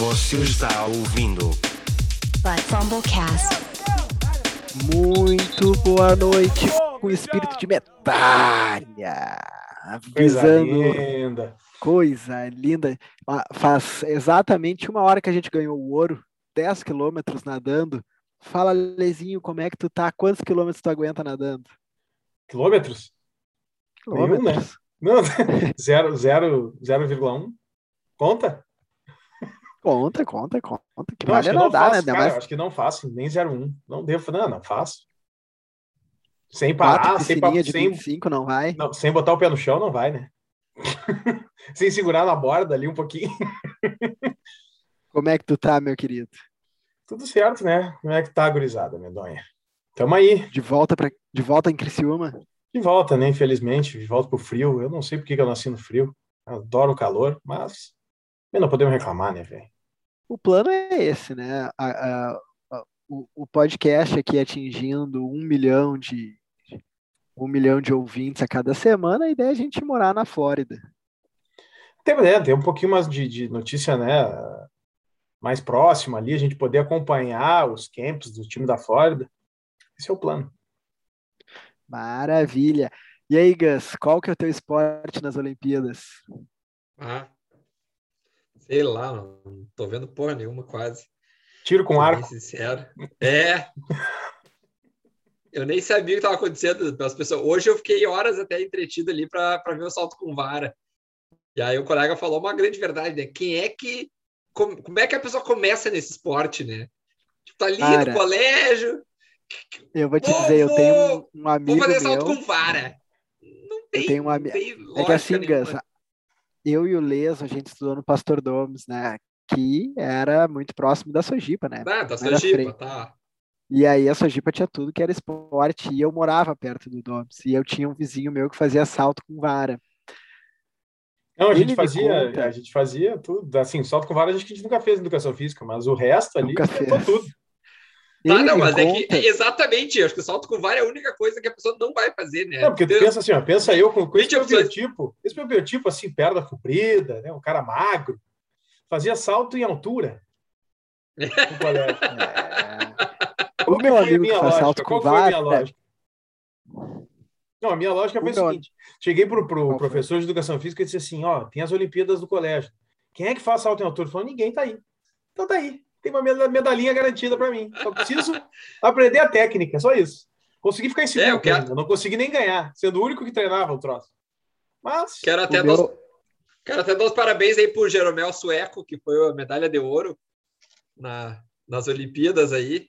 Você está ouvindo Fumblecast. Muito boa noite com espírito de medalha. Coisa Avisando linda. coisa linda. Ah, Faz exatamente uma hora que a gente ganhou o ouro, 10 quilômetros nadando. Fala, Lezinho, como é que tu tá? Quantos quilômetros tu aguenta nadando? Quilômetros? Nenhum, né? Quilômetros? Não, zero, zero, 0,1. Conta? Conta, conta, conta. Que Não, acho vale que não nadar, né? faço, Ainda cara, mais acho que não faço, nem 0,1. Não devo, não, não faço. Sem parar, sem, pa- sem, 25, não vai? não, sem botar o pé no chão, não vai, né? sem segurar na borda ali um pouquinho. Como é que tu tá, meu querido? Tudo certo, né? Como é que tá, gurizada, medonha? Tamo aí, De volta, pra, de volta em Criciúma? de volta, né? Infelizmente, de volta pro frio. Eu não sei por que eu nasci no frio. Eu adoro o calor, mas não podemos reclamar, né, velho? O plano é esse, né? A- a- a- o, o podcast aqui atingindo um milhão de um milhão de ouvintes a cada semana, a ideia é a gente morar na Flórida. Tem, né, tem um pouquinho mais de, de notícia, né? Mais próxima ali, a gente poder acompanhar os camps do time da Flórida. Esse é o plano. Maravilha. E aí, Gus, qual que é o teu esporte nas Olimpíadas? Ah, sei lá, não, não tô vendo porra nenhuma quase. Tiro com arco. sincero. É. Eu nem sabia o que estava acontecendo pelas pessoas. Hoje eu fiquei horas até entretido ali para ver o salto com vara. E aí o colega falou uma grande verdade, né? Quem é que. Como, como é que a pessoa começa nesse esporte, né? Tipo, tá ali Cara, no colégio, Eu vou te Vou- dizer, eu vou- tenho um, um vou amigo fazer salto meu. com vara. Não tem. tenho um ami- não tem É que lógica assim, nenhuma. Eu e o Leso, a gente estudou no Pastor Domes, né? Que era muito próximo da Sojipa, né? Ah, da Sojipa, tá. E aí a Sojipa tinha tudo que era esporte e eu morava perto do Domes. E eu tinha um vizinho meu que fazia salto com vara. Não, a Ele gente fazia, conta. a gente fazia tudo. Assim, salto com vara a gente nunca fez em educação física, mas o resto ali Nunca fez. tudo. Tá, Ele não, mas é conta- que exatamente, acho que o salto com vara é a única coisa que a pessoa não vai fazer, né? Não, porque tu Então, pensa assim, ó, pensa eu com, com esse 20 meu biotipo, esse meu biotipo assim, perna comprida, né, um cara magro, fazia salto em altura. no colégio. É. Qual O que meu foi a minha lógica? salto com Qual foi a minha vara. lógica? Não, a minha lógica foi O o meu- seguinte: cheguei pro, pro professor de educação física e disse assim: ó, tem as Olimpíadas do colégio. Quem é que faz salto em altura? Ele falou: ninguém tá aí. Então tá aí. Tem uma meda- medalhinha garantida para mim. Só preciso aprender a técnica, só isso. Consegui ficar em segundo, É, eu quero- ainda, não consegui nem ganhar, sendo o único que treinava o troço. Mas Quero até, dar os, meu- quero até dar os parabéns aí pro Jeromel Sueco, que foi a medalha de ouro na, nas Olimpíadas aí.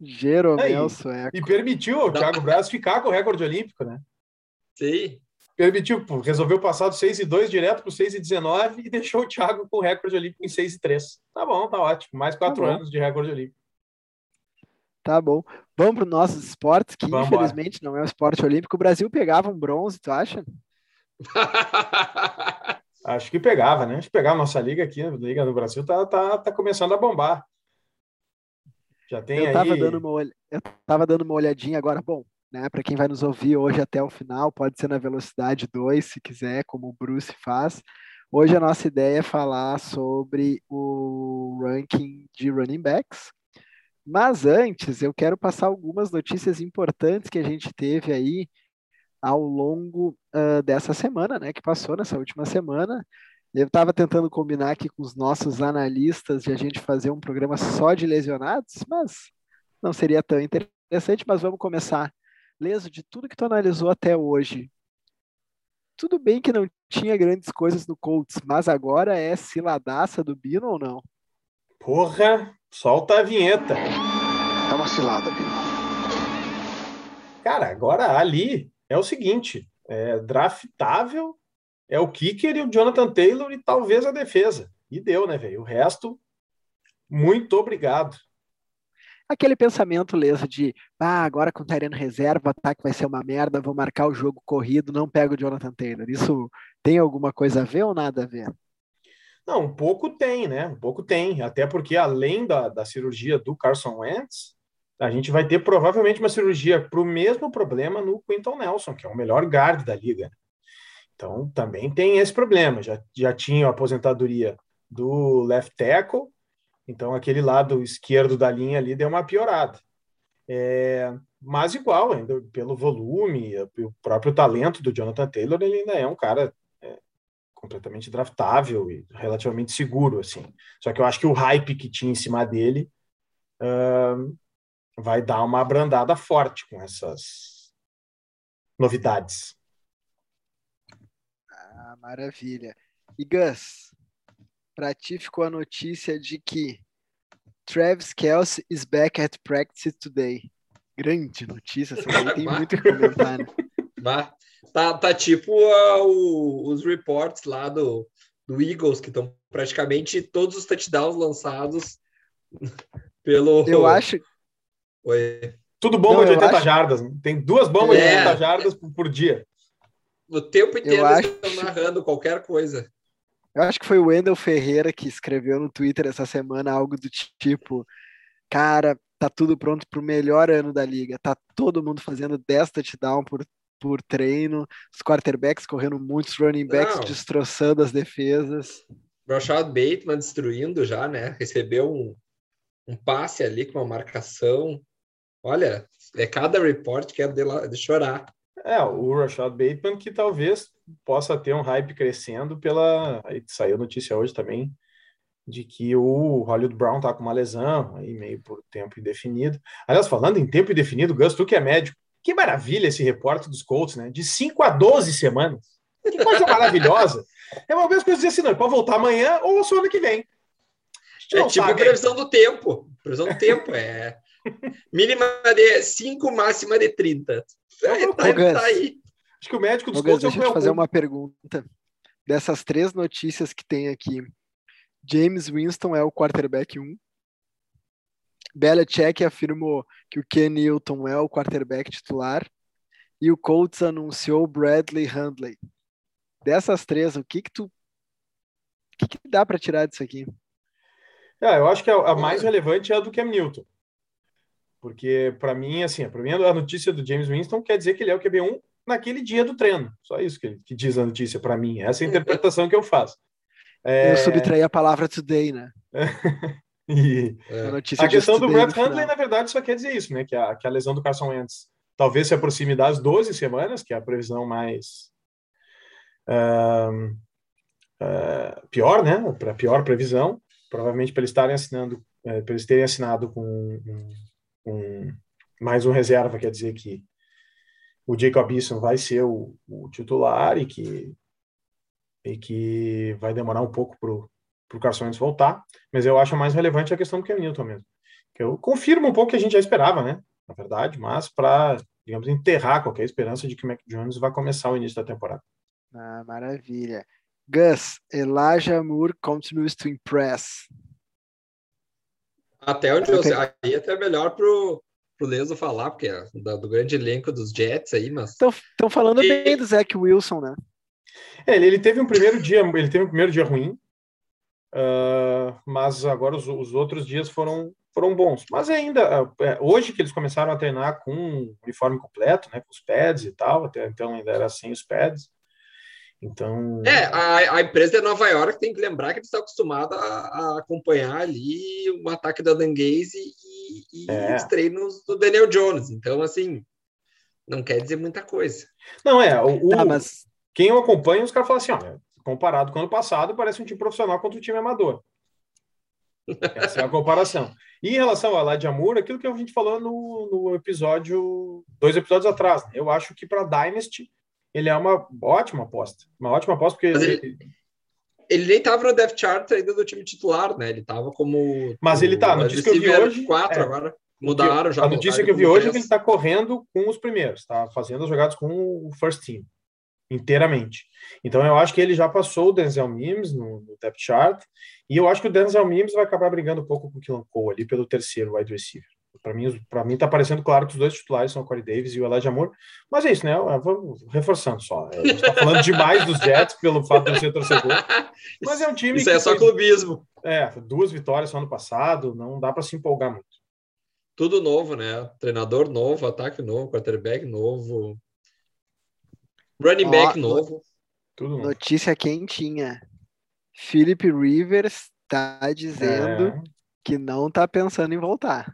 Jeromel. Sueco. e permitiu ao. Thiago Braz ficar com o recorde olímpico, né? Sim. Permitiu, resolveu passar do 6 e 2 direto para o 6 e 19 e deixou o Thiago com o recorde olímpico em 6 e 3. Tá bom, tá ótimo. Mais quatro bom. anos de recorde olímpico. Tá bom. Vamos para os nossos esportes, que Vamos infelizmente não é um esporte olímpico. O Brasil pegava um bronze, tu acha? Acho que pegava, né? Acho que pegava a nossa liga aqui, a Liga do Brasil tá, tá, tá começando a bombar. Já tem eu aí. tava dando uma olh... eu tava dando uma olhadinha agora, bom, né, para quem vai nos ouvir hoje até o final, pode ser na velocidade 2, se quiser, como o Bruce faz. Hoje a nossa ideia é falar sobre o ranking de running backs. Mas antes, eu quero passar algumas notícias importantes que a gente teve aí ao longo ah, dessa semana, né, que passou nessa última semana. Eu estava tentando combinar aqui com os nossos analistas de a gente fazer um programa só de lesionados, mas não seria tão interessante. Mas vamos começar. Leso, de tudo que tu analisou até hoje, tudo bem que não tinha grandes coisas no Colts, mas agora é ciladaça do Bino ou não? Porra, solta a vinheta. É uma cilada, Bino. Cara, agora ali é o seguinte: é draftável, é o kicker e o Jonathan Taylor e talvez a defesa. E deu, né, velho? O resto, muito obrigado. Aquele pensamento, Leso, de ah, agora com o Tyrene reserva, o ataque vai ser uma merda, vou marcar o jogo corrido, não pego o Jonathan Taylor. Isso tem alguma coisa a ver ou nada a ver? Não, um pouco tem, né? Um pouco tem. Até porque, além da, da cirurgia do Carson Wentz, a gente vai ter provavelmente uma cirurgia para o mesmo problema no Quinton Nelson, que é o melhor guard da liga. Então, também tem esse problema. Já, já tinha a aposentadoria do left tackle. Então, aquele lado esquerdo da linha ali deu uma piorada. É, mas igual, ainda pelo volume, o próprio talento do Jonathan Taylor, ele ainda é um cara é, completamente draftável e relativamente seguro, assim. Só que eu acho que o hype que tinha em cima dele uh, vai dar uma abrandada forte com essas novidades. Ah, maravilha. E Gus, para ti ficou a notícia de que Travis Kelsey is back at practice today. Grande notícia, essa daí tem muito o que comentar, né? Tá, tá tipo uh, o, os reports lá do, do Eagles, que estão praticamente todos os touchdowns lançados pelo. Eu acho. Oi. Tudo bomba Não, de eu 80 acho- jardas. né? Tem duas bombas É. de 80 jardas por, por dia. O tempo inteiro Eu eles acho- estão narrando qualquer coisa. Eu acho que foi o Wendell Ferreira que escreveu no Twitter essa semana algo do tipo: Cara, tá tudo pronto pro melhor ano da liga. Tá todo mundo fazendo 10 touchdown por, por treino, os quarterbacks correndo muitos running backs Não. destroçando as defesas. Rashad Bateman destruindo já, né? Recebeu um, um passe ali com uma marcação. Olha, é cada report que é de, de chorar. É, o Rashad Bateman que talvez possa ter um hype crescendo pela. Aí saiu notícia hoje também de que o Hollywood Brown tá com uma lesão aí meio por tempo indefinido. Aliás, falando em tempo indefinido, Gus, tu que é médico, que maravilha esse repórter dos Colts, né? De 5 a 12 semanas. Que coisa maravilhosa. É uma vez que eu dizia assim, não, pode voltar amanhã ou só ano que vem. É tipo sabe. previsão do tempo. Previsão do tempo é mínima de 5, máxima de 30. É, tá, tá aí. Acho que o médico dos Colts é deixa eu te fazer uma pergunta. Dessas três notícias que tem aqui, James Winston é o quarterback 1. Belichick afirmou que o Ken Newton é o quarterback titular. E o Colts anunciou Bradley Handley. Dessas três, o que que tu... O que, que dá para tirar disso aqui? É, eu acho que a, a mais relevante é a do Cam Newton. Porque, para mim, assim, para mim, a notícia do James Winston quer dizer que ele é o QB1 naquele dia do treino. Só isso que, ele- que diz a notícia para mim. Essa é a interpretação que eu faço. É, Eu subtraí a palavra today, né? e A É. notícia a de questão do Brett Hundley, na verdade, só quer dizer isso, né? Que a, que a lesão do Carson Wentz talvez se aproxime das 12 semanas, que é a previsão mais ahn, ah, pior, né? Para pior previsão, provavelmente para eles estarem assinando, eh, para eles terem assinado com um, um- mais um reserva, quer dizer que o Jacob Eason vai ser o, o titular e que e que vai demorar um pouco para o Carson Wentz voltar, mas eu acho mais relevante a questão do Cam Newton mesmo. Que eu confirmo um pouco que a gente já esperava, né? Na verdade, mas para, digamos, enterrar qualquer esperança de que o Mac Jones vai começar o início da temporada. Ah, maravilha. Gus, Elijah Moore continues to impress. Até onde Eu eu sei. tenho- Aí até é melhor pro, pro Leso falar, porque é do grande elenco dos Jets aí, mas. Estão falando E- bem do Zach Wilson, né? É, ele, ele teve um primeiro dia, ele teve um primeiro dia ruim, ah, mas agora os, os outros dias foram foram bons. Mas ainda é, hoje que eles começaram a treinar com o uniforme completo, né, com os pads e tal, até então ainda era sem os pads. Então, É, a, a empresa de Nova York tem que lembrar que eles estão acostumados a, a acompanhar ali o ataque da Danguese e, e É. os treinos do Daniel Jones. Então, assim, não quer dizer muita coisa. não é, o, o- Tá, mas quem eu acompanho, os caras falam assim, olha, comparado com o ano passado, parece um time profissional contra um time amador. Essa é a comparação. E em relação ao Elijah Moore, aquilo que a gente falou no, no episódio, dois episódios atrás, né? eu acho que para Dynasty ele é uma ótima aposta. Uma ótima aposta, porque ele, ele- nem estava no depth chart ainda do time titular, né? Ele estava como. Mas ele tá, a notícia que eu vi hoje- 4 é. agora. Mudaram já. a notícia que eu vi hoje é que ele está correndo com os primeiros, está fazendo as jogadas com o first team inteiramente. Então eu acho que ele já passou o Denzel Mims no, no depth chart e eu acho que o Denzel Mims vai acabar brigando um pouco com o Killan Cole ali pelo terceiro wide receiver. Para mim, para mim tá parecendo claro que os dois titulares são o Corey Davis e o Elijah Moore, mas é isso, né? Eu vou reforçando só. A gente está falando demais dos Jets pelo fato de eu ser torcedor, mas é um time Isso é só foi- clubismo. é, duas vitórias só ano passado, não dá para se empolgar muito. Tudo novo, né? Treinador novo, ataque novo, quarterback novo. Running Ó, back no- novo. Tudo novo. notícia quentinha. Philip Rivers tá dizendo É. que não tá pensando em voltar.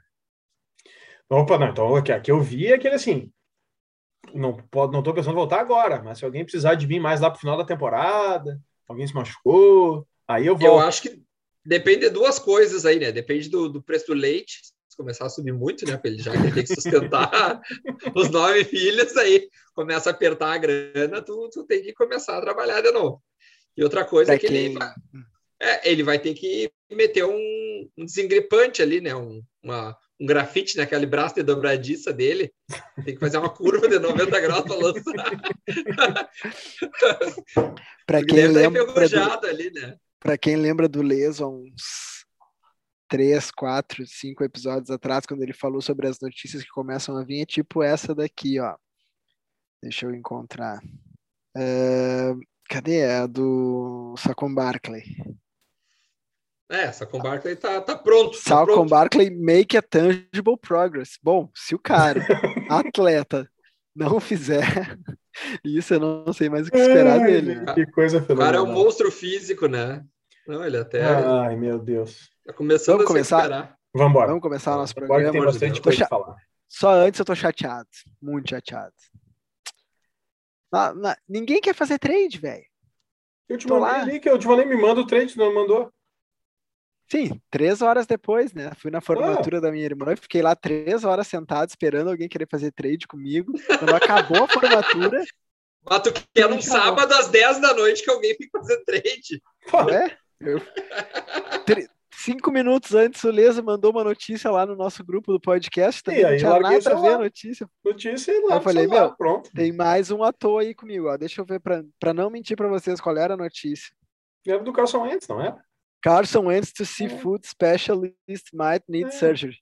Opa, não, então aqui, aqui eu vi aquele assim. Não, pode, não tô pensando em voltar agora, mas se alguém precisar de mim mais lá pro final da temporada, alguém se machucou, aí eu Eu acho que depende de duas coisas aí, né? Depende do, do preço do leite. Se começar a subir muito, né? Ele já ter que sustentar os nove filhos, aí começa a apertar a grana, tu, tu tem que começar a trabalhar de novo. E outra coisa é que ele quem- vai, é, ele vai ter que meter um, um desengripante ali, né? Um, uma, um grafite naquele braço de dobradiça dele. Tem que fazer uma curva de 90 graus para lançar. Para quem estar lembra do, ali, né? para quem lembra do Leso há uns três, quatro, cinco episódios atrás, quando ele falou sobre as notícias que começam a vir, é tipo essa daqui, ó. Deixa eu encontrar. É, cadê a do Sacon Barkley? É, essa com Barkley tá, tá pronto. Tá Salcon pronto. Barkley make a tangible progress. Bom, se o cara, atleta, não fizer isso, eu não sei mais o que esperar Ai, dele. Que coisa O cara é fenomenal. um monstro físico, né? Não, ele até Ai, meu Deus. tá começando Vamos a começar? recuperar. Vamos embora. Vamos começar o nosso programa. tem bastante coisa falar. Só antes eu tô chateado. Muito chateado. Na- na- ninguém quer fazer trade, velho. Eu te tô mandei lá. ali, que eu te falei, me manda o trade, não mandou. Sim, três horas depois, né? Fui na formatura da minha irmã e fiquei lá três horas sentado esperando alguém querer fazer trade comigo. Quando acabou a formatura, Mas tu quer Acabou. sábado às 10 da noite que alguém fique fazendo trade. é, eu... Cinco minutos antes o Lesa mandou uma notícia lá no nosso grupo do podcast. Também E não aí, tinha larguei o nada a ver a notícia. Notícia e lá, Eu falei, celular, meu, pronto. Tem mais um ator aí comigo, ó. Deixa eu ver pra não mentir pra vocês qual era a notícia. Era do Carson Wentz, não é? Carson Wentz to É. seafood specialist might need É. surgery.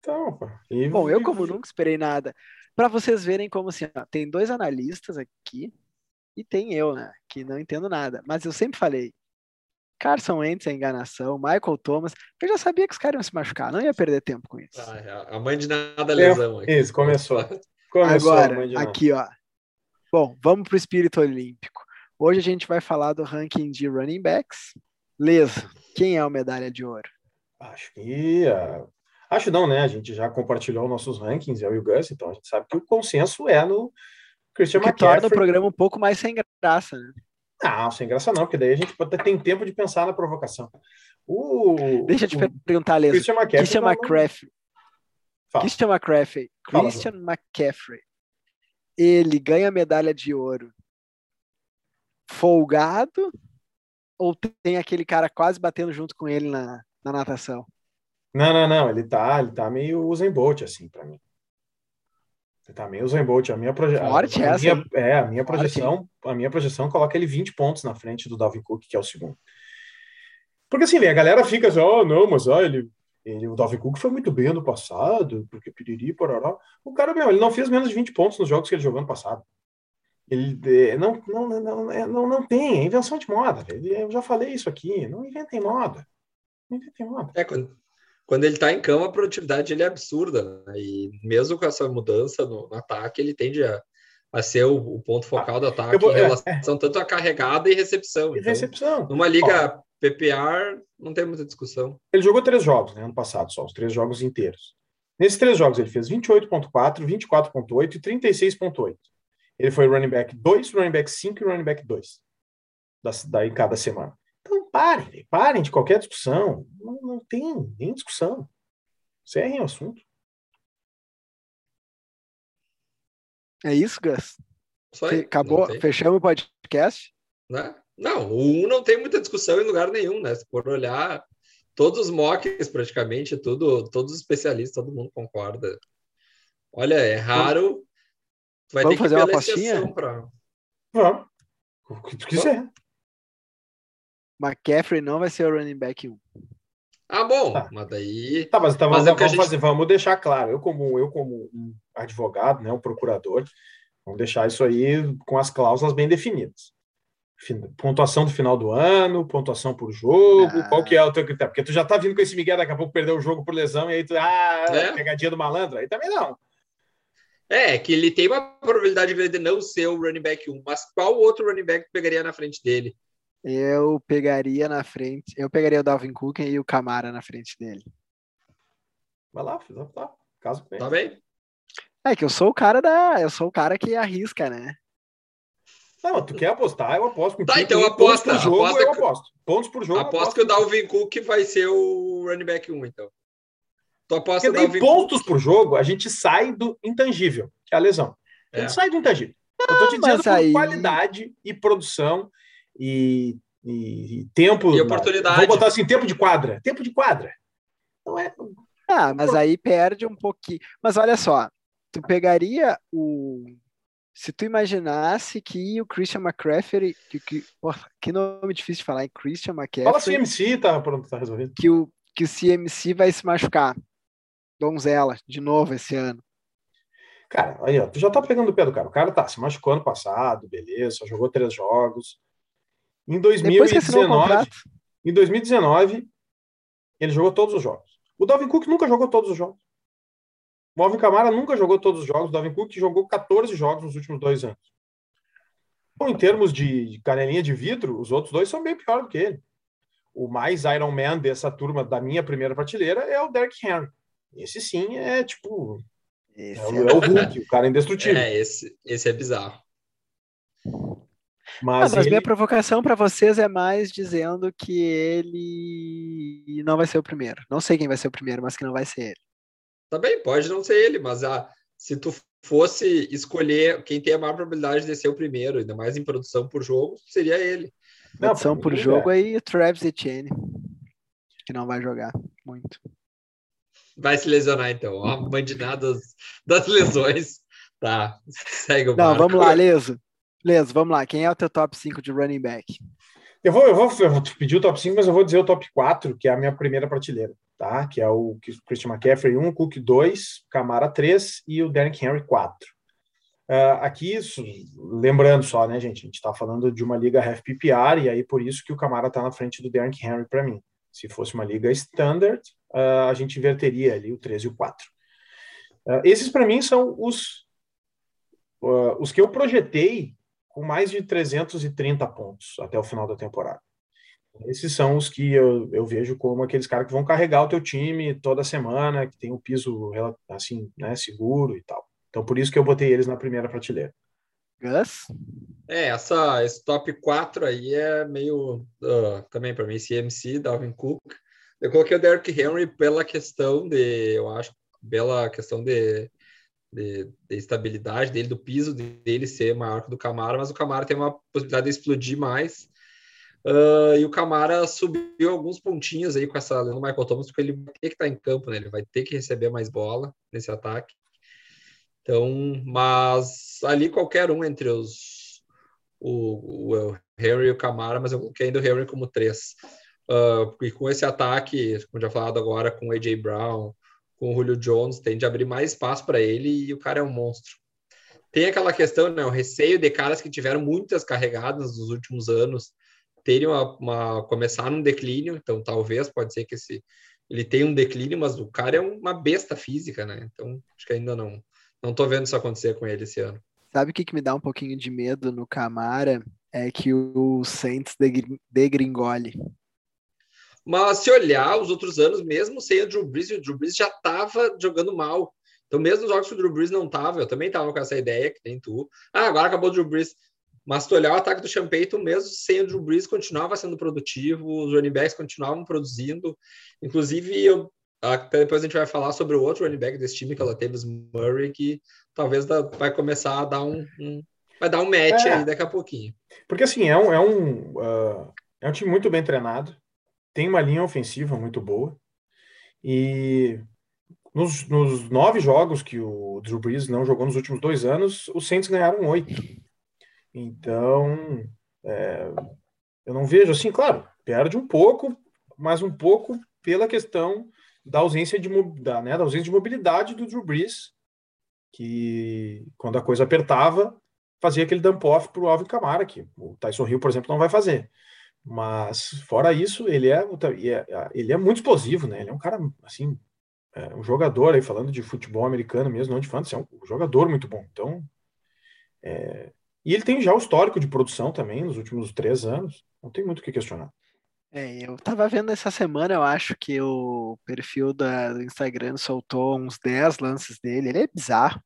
Então. E- Bom, eu como nunca esperei nada. Pra vocês verem como assim, ó, tem dois analistas aqui e tem eu, né, que não entendo nada. Mas eu sempre falei, Carson Wentz é enganação, Michael Thomas, eu já sabia que os caras iam se machucar, não ia perder tempo com isso. Ah, a mãe de nada lesão aqui. Isso, começou. Começou a Agora, mãe de nada. aqui, ó. Bom, vamos pro espírito olímpico. Hoje a gente vai falar do ranking de running backs. Leso, quem é o medalha de ouro? Acho que. ah, Acho não, né? A gente já compartilhou nossos rankings, eu e o Gus, então a gente sabe que o consenso é no Christian O que torna o McCaffrey. programa um pouco mais sem graça, né? Não, sem graça não, porque daí a gente pode ter- tem tempo de pensar na provocação. O, Deixa eu te o perguntar, Leso. Christian McCaffrey. Christian não- McCaffrey. Fala. Christian McCaffrey. Fala, Christian McCaffrey. Ele ganha medalha de ouro folgado ou tem aquele cara quase batendo junto com ele na, na natação? Não, não, não. Ele tá, ele tá meio Usain Bolt, assim, pra mim. Ele tá meio Usain Bolt. A minha, proje... Forte a, a minha, é, a minha projeção, a minha projeção coloca ele 20 pontos na frente do Dalvin Cook, que é o segundo. Porque assim, a galera fica assim, oh, não, mas ó, ele, ele, o Dalvin Cook foi muito bem ano passado, porque piriri, pororó. O cara, meu, ele não fez menos de 20 pontos nos jogos que ele jogou ano passado. Ele é, não, não, não, não, é, não, não tem, é invenção de moda. Ele, eu já falei isso aqui, não inventem moda. Não inventem moda. É, quando, quando ele tá em campo, a produtividade ele é absurda. Né? E mesmo com essa mudança no, no ataque, ele tende a, a ser o, o ponto focal do ataque vou- em é, relação tanto a carregada e recepção. E Então, recepção. numa liga PPR, não tem muita discussão. Ele jogou três jogos, né, ano passado só, os três jogos inteiros. Nesses três jogos ele fez 28.4, 24.8 e 36.8. Ele foi running back 2, running back 5 e running back 2 da, da, em cada semana. Então parem, parem de qualquer discussão. Não, não tem nem discussão. Encerrem o assunto. É isso, Gus? Só aí, Acabou, fechamos o podcast? né? Não, o 1 não tem muita discussão em lugar nenhum, né? Se for olhar todos os mocks, praticamente, tudo, todos os especialistas, todo mundo concorda. Olha, é raro. Vai Vamos ter que fazer uma exceção pra- Vamos. O que tu quiser. McCaffrey não vai ser o running back 1. Ah, bom, Tá. mas daí. Tá, mas, tá, Mas vamos, é vamos gente- fazer, vamos deixar claro. Eu como, eu, como um advogado, né, um procurador, vamos deixar isso aí com as cláusulas bem definidas. Fin- Pontuação do final do ano, pontuação por jogo, Ah. qual que é o teu critério? Porque tu já tá vindo com esse Miguel, daqui a pouco perdeu o jogo por lesão, e aí tu, ah, É. pegadinha do malandro, aí também não. É, que ele tem uma probabilidade grande de não ser o running back 1, mas qual outro running back pegaria na frente dele? Eu pegaria na frente, eu pegaria o Dalvin Cook e o Camara na frente dele. Vai lá, fiz tá. Caso com ele. Tá bem? É que eu sou o cara da, eu sou o cara que arrisca, né? Não, tu quer apostar, eu aposto contigo. Tá, então E pontos aposta, por jogo, aposta eu que- aposto. Pontos por jogo, eu Aposto que o Dalvin Cook vai ser o running back 1, então. Tu aposta Porque daí pontos por jogo, a gente sai do intangível, que é a lesão. A gente É. sai do intangível. Eu tô te mas dizendo por aí- qualidade e produção e, e- e tempo. E oportunidade. Vou botar assim, tempo de quadra. Tempo de quadra. Não é. Ah, mas aí perde um pouquinho. Mas olha só, tu pegaria o. Se tu imaginasse que o Christian McCaffrey, que, que, porra, que nome difícil de falar, hein? Christian Fala McCaffrey, CMC, tá pronto, tá resolvido. que o, que o CMC vai se machucar. Donzela, de novo esse ano. Cara, aí, ó, tu já tá pegando o pé do cara. O cara tá, se machucou ano passado, beleza, só jogou três jogos. Em Depois que assinou o 2019, contrato. em 2019, ele jogou todos os jogos. O Dalvin Cook nunca jogou todos os jogos. O Alvin Kamara nunca jogou todos os jogos. O Dalvin Cook jogou 14 jogos nos últimos dois anos. Então, em termos de canelinha de vidro, os outros dois são bem pior do que ele. O mais Iron Man dessa turma da minha primeira prateleira é o Derrick Henry. Esse sim é tipo. Esse É é o, é o Hulk, o cara indestrutível. É, esse, esse é bizarro. Ah, Mas, mas ele- minha provocação para vocês é mais dizendo que ele não vai ser o primeiro. Não sei quem vai ser o primeiro, mas que não vai ser ele. Tá bem, pode não ser ele, mas ah, se tu fosse escolher quem tem a maior probabilidade de ser o primeiro, ainda mais em produção por jogo, seria ele. Não, Produção por jogo é. aí, o Travis Etienne, que não vai jogar muito. Vai se lesionar, então. Ó, bandinada das, das lesões. Tá, segue o Não, barco. vamos lá, Leso. Leso, vamos lá. Quem é o teu top 5 de running back? Eu vou, eu, vou, eu vou pedir o top 5, mas eu vou dizer o top 4, que é a minha primeira prateleira, tá? Que é o Christian McCaffrey 1, Cook 2, Camara 3 e o Derrick Henry 4. Ah, aqui, isso- lembrando só, né, gente? A gente está falando de uma liga half PPR, e aí por isso que o Camara está na frente do Derrick Henry para mim. Se fosse uma liga standard, ah, a gente inverteria ali o 3 e o 4. Ah, esses para mim são os, ah, os que eu projetei com mais de 330 pontos até o final da temporada. Esses são os que eu, eu vejo como aqueles caras que vão carregar o teu time toda semana, que tem um piso assim, né, seguro e tal. Então por isso que eu botei eles na primeira prateleira. Gus? É, essa, esse top 4 aí é meio. ah, também para mim, CMC, Dalvin Cook. Eu coloquei o Derrick Henry pela questão de. Eu acho, pela questão de, de, de estabilidade dele, do piso dele ser maior que o do Camara, mas o Camara tem uma possibilidade de explodir mais. Ah, e o Camara subiu alguns pontinhos aí com essa lesão do Michael Thomas, porque ele vai ter que estar em campo, né? Ele vai ter que receber mais bola nesse ataque. Então, mas ali qualquer um entre os o, o Harry e o Camara, mas eu coloquei ainda o Harry como três. Uh, e com esse ataque, como já falado agora, com o AJ Brown, com o Julio Jones, tem de abrir mais espaço para ele e o cara é um monstro. Tem aquela questão, né, o receio de caras que tiveram muitas carregadas nos últimos anos terem uma, uma começar num declínio, então talvez pode ser que esse ele tenha um declínio, mas o cara é uma besta física, né? Então acho que ainda não não tô vendo isso acontecer com ele esse ano. Sabe o que, que me dá um pouquinho de medo no Camara? É que o Saints degri- degringole. Mas se olhar os outros anos, mesmo sem o Drew Brees, o Drew Brees já estava jogando mal. Então, mesmo os jogos que o Drew Brees não estava, eu também estava com essa ideia que tem tu. Ah, agora acabou o Drew Brees. Mas se tu olhar o ataque do Champeyton, mesmo sem o Drew Brees, continuava sendo produtivo, os running backs continuavam produzindo. Inclusive, eu, até depois a gente vai falar sobre o outro running back desse time, que ela teve, o Murray, que talvez vai começar a dar um, um- vai dar um match É. aí daqui a pouquinho. Porque assim, é um, é um, ah, é um time muito bem treinado, tem uma linha ofensiva muito boa, e nos, nos nove jogos que o Drew Brees não jogou nos últimos dois anos, os Saints ganharam oito. Então, é, eu não vejo assim, claro, perde um pouco, mas um pouco pela questão da ausência de, da, né, da ausência de mobilidade do Drew Brees, que quando a coisa apertava, fazia aquele dump-off para o Alvin Kamara, que o Tyson Hill, por exemplo, não vai fazer. Mas, fora isso, ele é, é- ele é muito explosivo, né? Ele é um cara, assim, é um jogador aí, falando de futebol americano mesmo, não de fantasy, é um jogador muito bom. Então, é, E ele tem já o histórico de produção também nos últimos três anos. Não tem muito o que questionar. É, eu tava vendo essa semana, eu acho que o perfil da, do Instagram soltou uns 10 lances dele. Ele é bizarro.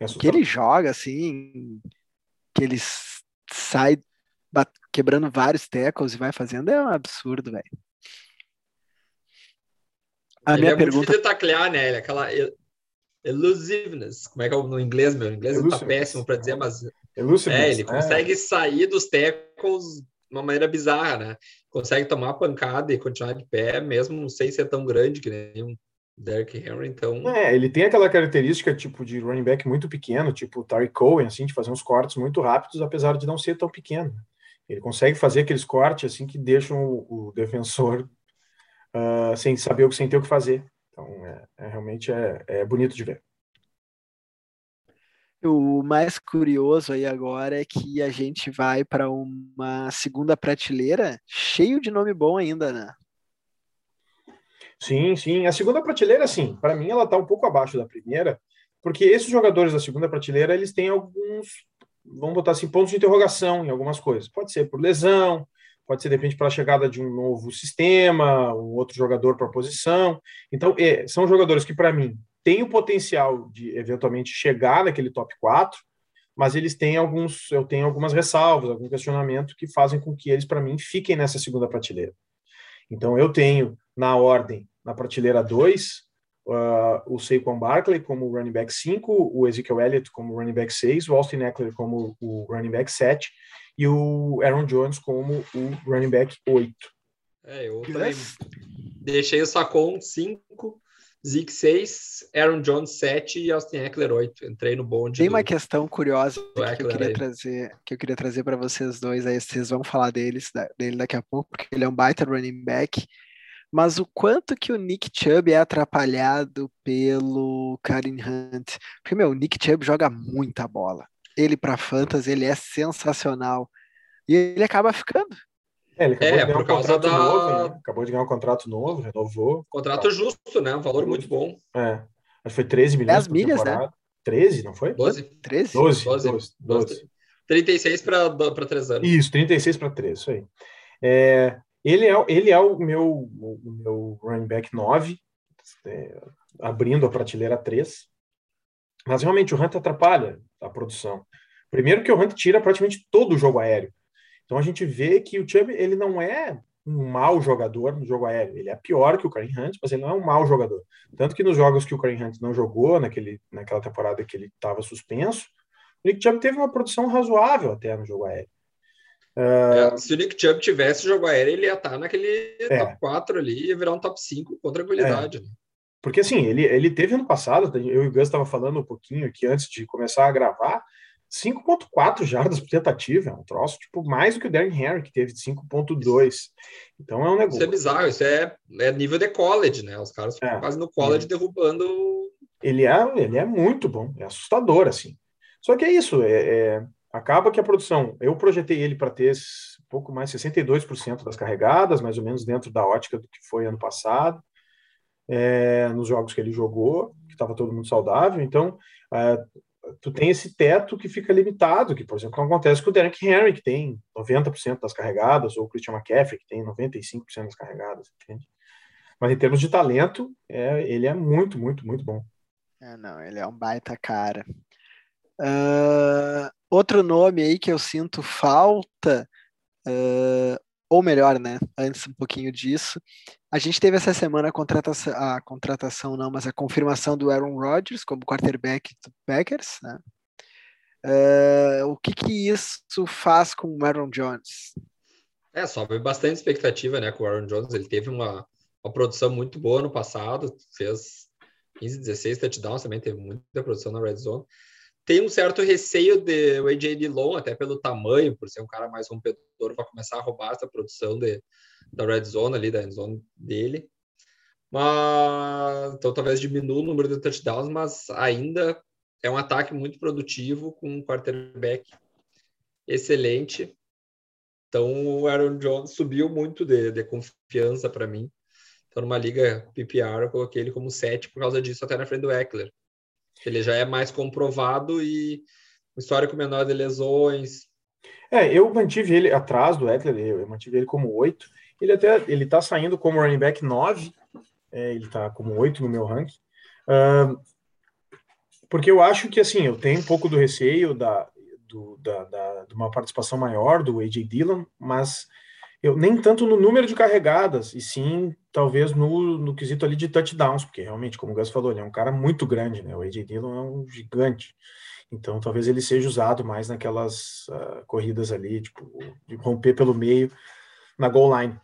É que ele joga, assim, que ele sai quebrando vários tackles e vai fazendo, é um absurdo, velho. A ele minha é muito pergunta difícil de taclear, né? Ele é aquela el- elusiveness. Como é que é no inglês, meu? O inglês tá péssimo para dizer, mas Elusiveness, é, ele né? consegue sair dos tackles de uma maneira bizarra, né? Consegue tomar pancada e continuar de pé, mesmo sem ser tão grande que nem um Derrick Henry. Então, É, ele tem aquela característica tipo de running back muito pequeno, tipo o Tariq Cohen, assim, de fazer uns cortes muito rápidos, apesar de não ser tão pequeno. Ele consegue fazer aqueles cortes assim que deixam o, o defensor ah, sem saber o que sem ter o que fazer. Então, é, é realmente é, é bonito de ver. O mais curioso aí agora é que a gente vai para uma segunda prateleira cheio de nome bom ainda, né? Sim, sim. A segunda prateleira, sim, para mim ela está um pouco abaixo da primeira, porque esses jogadores da segunda prateleira, eles têm alguns, vamos botar assim, pontos de interrogação em algumas coisas. Pode ser por lesão, pode ser de repente para a chegada de um novo sistema, um outro jogador para a posição. Então, é, são jogadores que, para mim, têm o potencial de eventualmente chegar naquele top 4, mas eles têm alguns, eu tenho algumas ressalvas, algum questionamento que fazem com que eles, para mim, fiquem nessa segunda prateleira. Então, eu tenho na ordem, na prateleira 2, uh, o Saquon Barkley como running back 5, o Ezekiel Elliott como running back 6, o Austin Eckler como o running back 7 e o Aaron Jones como o running back 8. é, eu também deixei o Sacon 5, Zeke 6, Aaron Jones 7 e Austin Eckler 8. Entrei no bonde Tem do- uma questão curiosa que eu queria trazer, que eu queria trazer para vocês dois aí, vocês vão falar deles, dele daqui a pouco, porque ele é um baita running back. Mas o quanto que o Nick Chubb é atrapalhado pelo Karen Hunt? Porque, meu, o Nick Chubb joga muita bola. Ele para fantasy, ele é sensacional. E ele acaba ficando. É, ele acabou É, de ganhar por um causa contrato da- novo, né? acabou de ganhar um contrato novo, renovou. Contrato justo, né? Um valor muito bom. É, acho que foi 13 milhões 10 por milhas, né? temporada. 13, não foi? 12? 13? 12, 12, 12, 12. 36 para 3 anos. Isso, 36 para 3, isso aí. É, ele, é, ele é o meu, o meu running back 9, é, abrindo a prateleira 3. Mas realmente o Hunt atrapalha a produção. Primeiro que o Hunt tira praticamente todo o jogo aéreo. Então a gente vê que o Chubb ele não é um mau jogador no jogo aéreo. Ele é pior que o Kareem Hunt, mas ele não é um mau jogador. Tanto que nos jogos que o Kareem Hunt não jogou, naquele, naquela temporada que ele estava suspenso, o Nick Chubb teve uma produção razoável até no jogo aéreo. É, se o Nick Chubb tivesse jogo aéreo, ele ia estar naquele É. top 4 ali, ia virar um top 5 com tranquilidade. né? Porque assim, ele, ele teve ano passado, eu e o Gus estava falando um pouquinho aqui antes de começar a gravar, 5.4 jardas por tentativa, é um troço, tipo, mais do que o Darren Henry, que teve 5.2. Então é um Isso é negócio. bizarro, isso é, é nível de college, né? Os caras ficam É. quase no college derrubando. Ele é, ele é muito bom, é assustador, assim. Só que é isso, é, é- acaba que a produção, eu projetei ele para ter um pouco mais, 62% das carregadas, mais ou menos dentro da ótica do que foi ano passado, é, nos jogos que ele jogou, que estava todo mundo saudável, então é, tu tem esse teto que fica limitado, que, por exemplo, não acontece com o Derek Henry, que tem 90% das carregadas, ou o Christian McCaffrey, que tem 95% das carregadas, entende? Mas em termos de talento, é, ele é muito, muito, muito bom. É, não, ele é um baita cara. Ah, outro nome aí que eu sinto falta, ah, ou melhor, né? Antes um pouquinho disso, a gente teve essa semana a contratação, a contratação não, mas a confirmação do Aaron Rodgers como quarterback do Packers, né? Ah, o que que isso faz com o Aaron Jones? É, sobe bastante expectativa, né? Com o Aaron Jones, ele teve uma, uma produção muito boa no passado, fez 15, 16 touchdowns, também teve muita produção na red zone. Tem um certo receio de o AJ Dillon, até pelo tamanho, por ser um cara mais rompedor, vai começar a roubar essa produção de, da red zone ali, da end zone dele. Mas então talvez diminua o número de touchdowns, mas ainda é um ataque muito produtivo com um quarterback excelente. Então o Aaron Jones subiu muito de, de confiança para mim. Então, numa liga PPR, eu coloquei ele como 7 por causa disso, até na frente do Eckler. Ele já é mais comprovado e histórico menor de lesões. É, eu mantive ele atrás do Eckler, eu mantive ele como 8. Ele até ele tá saindo como running back 9, é, ele tá como 8 no meu ranking. Uh, porque eu acho que assim, eu tenho um pouco do receio da, do, da, da, de uma participação maior do AJ Dillon, mas eu nem tanto no número de carregadas, e sim talvez no, no quesito ali de touchdowns, porque realmente, como o Gus falou, ele é um cara muito grande, né? O AJ Dillon é um gigante. Então talvez ele seja usado mais naquelas uh, corridas ali, tipo, de romper pelo meio na goal line.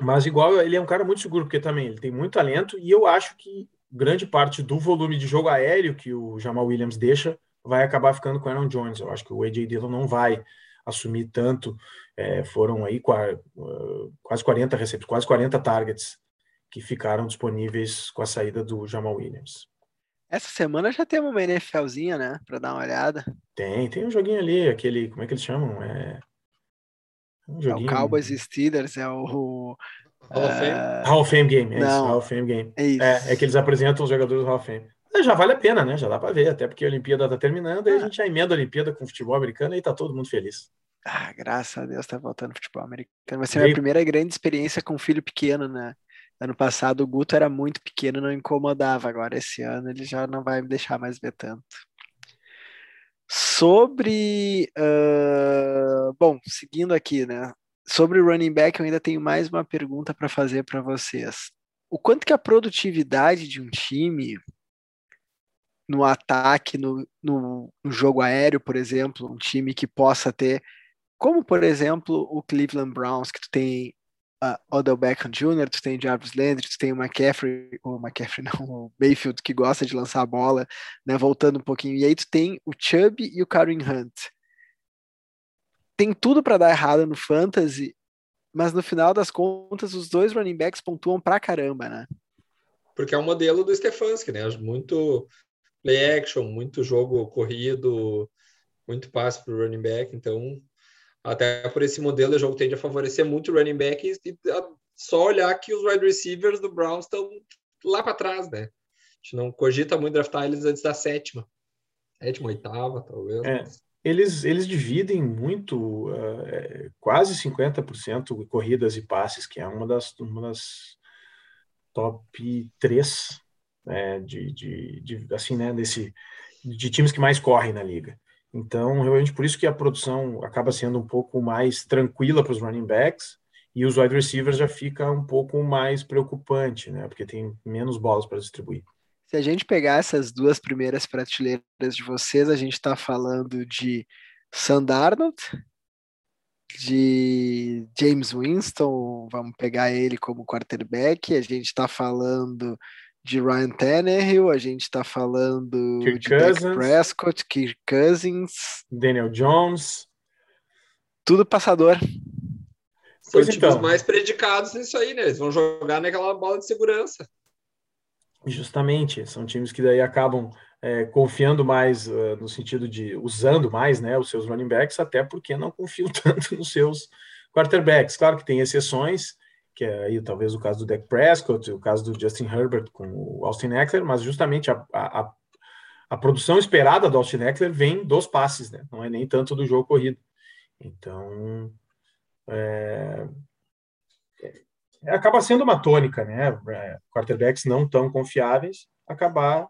Mas igual ele é um cara muito seguro, porque também ele tem muito talento, e eu acho que grande parte do volume de jogo aéreo que o Jamal Williams deixa vai acabar ficando com o Aaron Jones. Eu acho que o AJ Dillon não vai assumir tanto. É, foram aí quase 40 recepções, quase 40 targets que ficaram disponíveis com a saída do Jamal Williams. Essa semana já temos uma NFLzinha, né? Para dar uma olhada. Tem, tem um joguinho ali, aquele, como é que eles chamam? É, um joguinho... é o Cowboys e Steelers, é o Hall of Fame? Uh... Hall of Fame Game, é não, isso, Hall of Fame Game. É, isso. É, é que eles apresentam os jogadores do Hall of Fame. É, já vale a pena, né? Já dá para ver, até porque a Olimpíada tá terminando, ah. aí a gente já emenda a Olimpíada com futebol americano e tá todo mundo feliz. Ah, graças a Deus tá voltando futebol americano. Vai ser a minha primeira grande experiência com um filho pequeno, né? Ano passado o Guto era muito pequeno, não incomodava. Agora esse ano ele já não vai me deixar mais ver tanto. Sobre. Uh, bom, seguindo aqui, né? sobre o running back, eu ainda tenho mais uma pergunta para fazer para vocês. O quanto que a produtividade de um time no ataque, no, no, no, jogo aéreo, por exemplo, um time que possa ter, como por exemplo o Cleveland Browns, que tu tem uh, Odell Beckham Jr., tu tem Jarvis Landry, tu tem o McCaffrey, o McCaffrey não, o Mayfield que gosta de lançar a bola, né, voltando um pouquinho, e aí tu tem o Chubb e o Kareem Hunt tem tudo para dar errado no fantasy, mas no final das contas os dois running backs pontuam pra caramba, né? Porque é um modelo do Stefanski, né? Muito play action, muito jogo corrido, muito passe para o running back, então até por esse modelo o jogo tende a favorecer muito o running back e só olhar que os wide receivers do Browns estão lá para trás, né? A gente não cogita muito draftar eles antes da sétima, sétima, oitava, talvez. É eles, eles dividem muito, uh, quase 50% corridas e passes, que é uma das, uma das top 3 né, de, de, de, assim, né, desse, de times que mais correm na liga. Então, realmente, por isso que a produção acaba sendo um pouco mais tranquila para os running backs e os wide receivers já fica um pouco mais preocupante, né? Porque tem menos bolas para distribuir. Se a gente pegar essas duas primeiras prateleiras de vocês, a gente está falando de Sandarnold, de James Winston, vamos pegar ele como quarterback, a gente está falando de Ryan Tannehill, a gente está falando Kirk de Cousins, Dak Prescott, Kirk Cousins, Daniel Jones, tudo passador. São os então. mais predicados nisso aí, né? Eles vão jogar naquela bola de segurança. Justamente, são times que daí acabam é, confiando mais uh, no sentido de usando mais né, os seus running backs, até porque não confiam tanto nos seus quarterbacks. Claro que tem exceções, que é aí talvez o caso do Dak Prescott, o caso do Justin Herbert com o Austin Eckler, mas justamente a, a, a produção esperada do Austin Eckler vem dos passes, né? não é nem tanto do jogo corrido. Então, é, é, acaba sendo uma tônica, né? É, quarterbacks não tão confiáveis acabar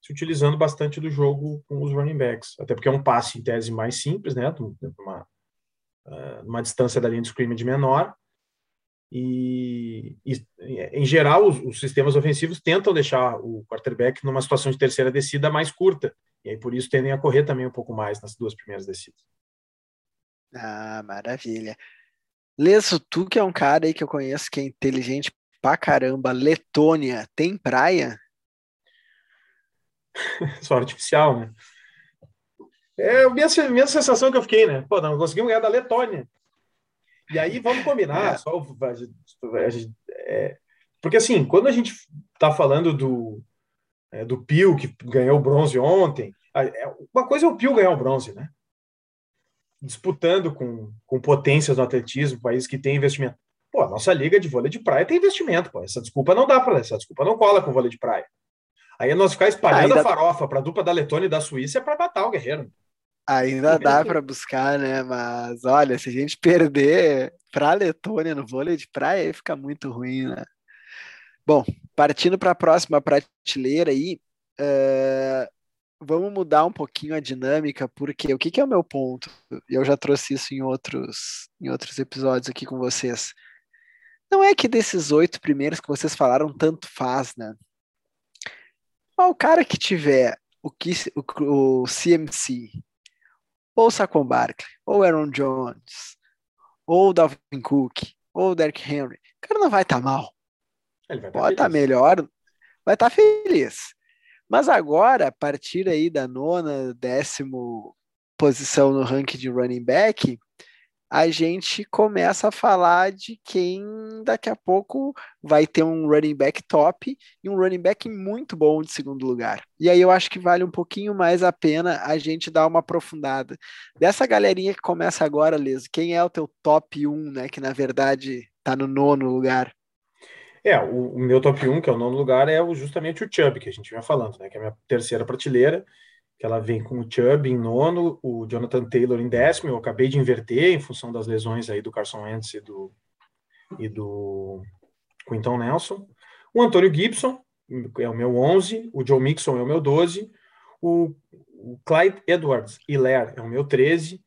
se utilizando bastante do jogo com os running backs, até porque é um passe em tese mais simples, né? Uma, uh, uma distância da linha de scrimmage menor. E, e em geral, os, os, sistemas ofensivos tentam deixar o quarterback numa situação de terceira descida mais curta, e aí por isso tendem a correr também um pouco mais nas duas primeiras descidas. Ah, maravilha. Leso, tu que é um cara aí que eu conheço que é inteligente pra caramba, Letônia, tem praia? Só artificial, né? É a minha, minha sensação que eu fiquei, né? Pô, não conseguimos ganhar da Letônia. E aí vamos combinar, é. só é, porque assim, quando a gente tá falando do é, do Pio que ganhou o bronze ontem, é, uma coisa é o Pio ganhar o bronze, né? disputando com, com potências no atletismo, países que têm investimento. Pô, a nossa liga de vôlei de praia tem investimento, pô. Essa desculpa não dá para essa desculpa não cola com vôlei de praia. Aí é nós ficar espalhando ah, a farofa para a dupla da Letônia e da Suíça é para matar o guerreiro. Ainda dá para buscar, né? Mas olha, se a gente perder para a Letônia no vôlei de praia, aí fica muito ruim, né? Bom, partindo para a próxima prateleira aí, uh, vamos mudar um pouquinho a dinâmica, porque o que, que é o meu ponto? Eu já trouxe isso em outros, em outros episódios aqui com vocês. Não é que desses oito primeiros que vocês falaram, tanto faz, né? o cara que tiver o, o, o CMC, ou Saquon Barkley, ou Aaron Jones, ou Dalvin Cook, ou Derrick Henry, o cara não vai estar tá mal. Ele vai tá Pode estar tá melhor, vai estar tá feliz. Mas agora, a partir aí da nona, décimo posição no ranking de running back, a gente começa a falar de quem daqui a pouco vai ter um running back top e um running back muito bom de segundo lugar. E aí eu acho que vale um pouquinho mais a pena a gente dar uma aprofundada. Dessa galerinha que começa agora, Liz, quem é o teu top 1, né, que na verdade está no nono lugar? É, o, o, meu top 1, que é o nono lugar, é justamente o Chubb, que a gente vinha falando, né, que é a minha terceira prateleira que ela vem com o Chubb em nono, o Jonathan Taylor em décimo. Eu acabei de inverter em função das lesões aí do Carson Wentz e do, e do Quinton Nelson. O Antônio Gibson é o meu 11, o Joe Mixon é o meu 12, o, o Clyde Edwards Hilaire é o meu 13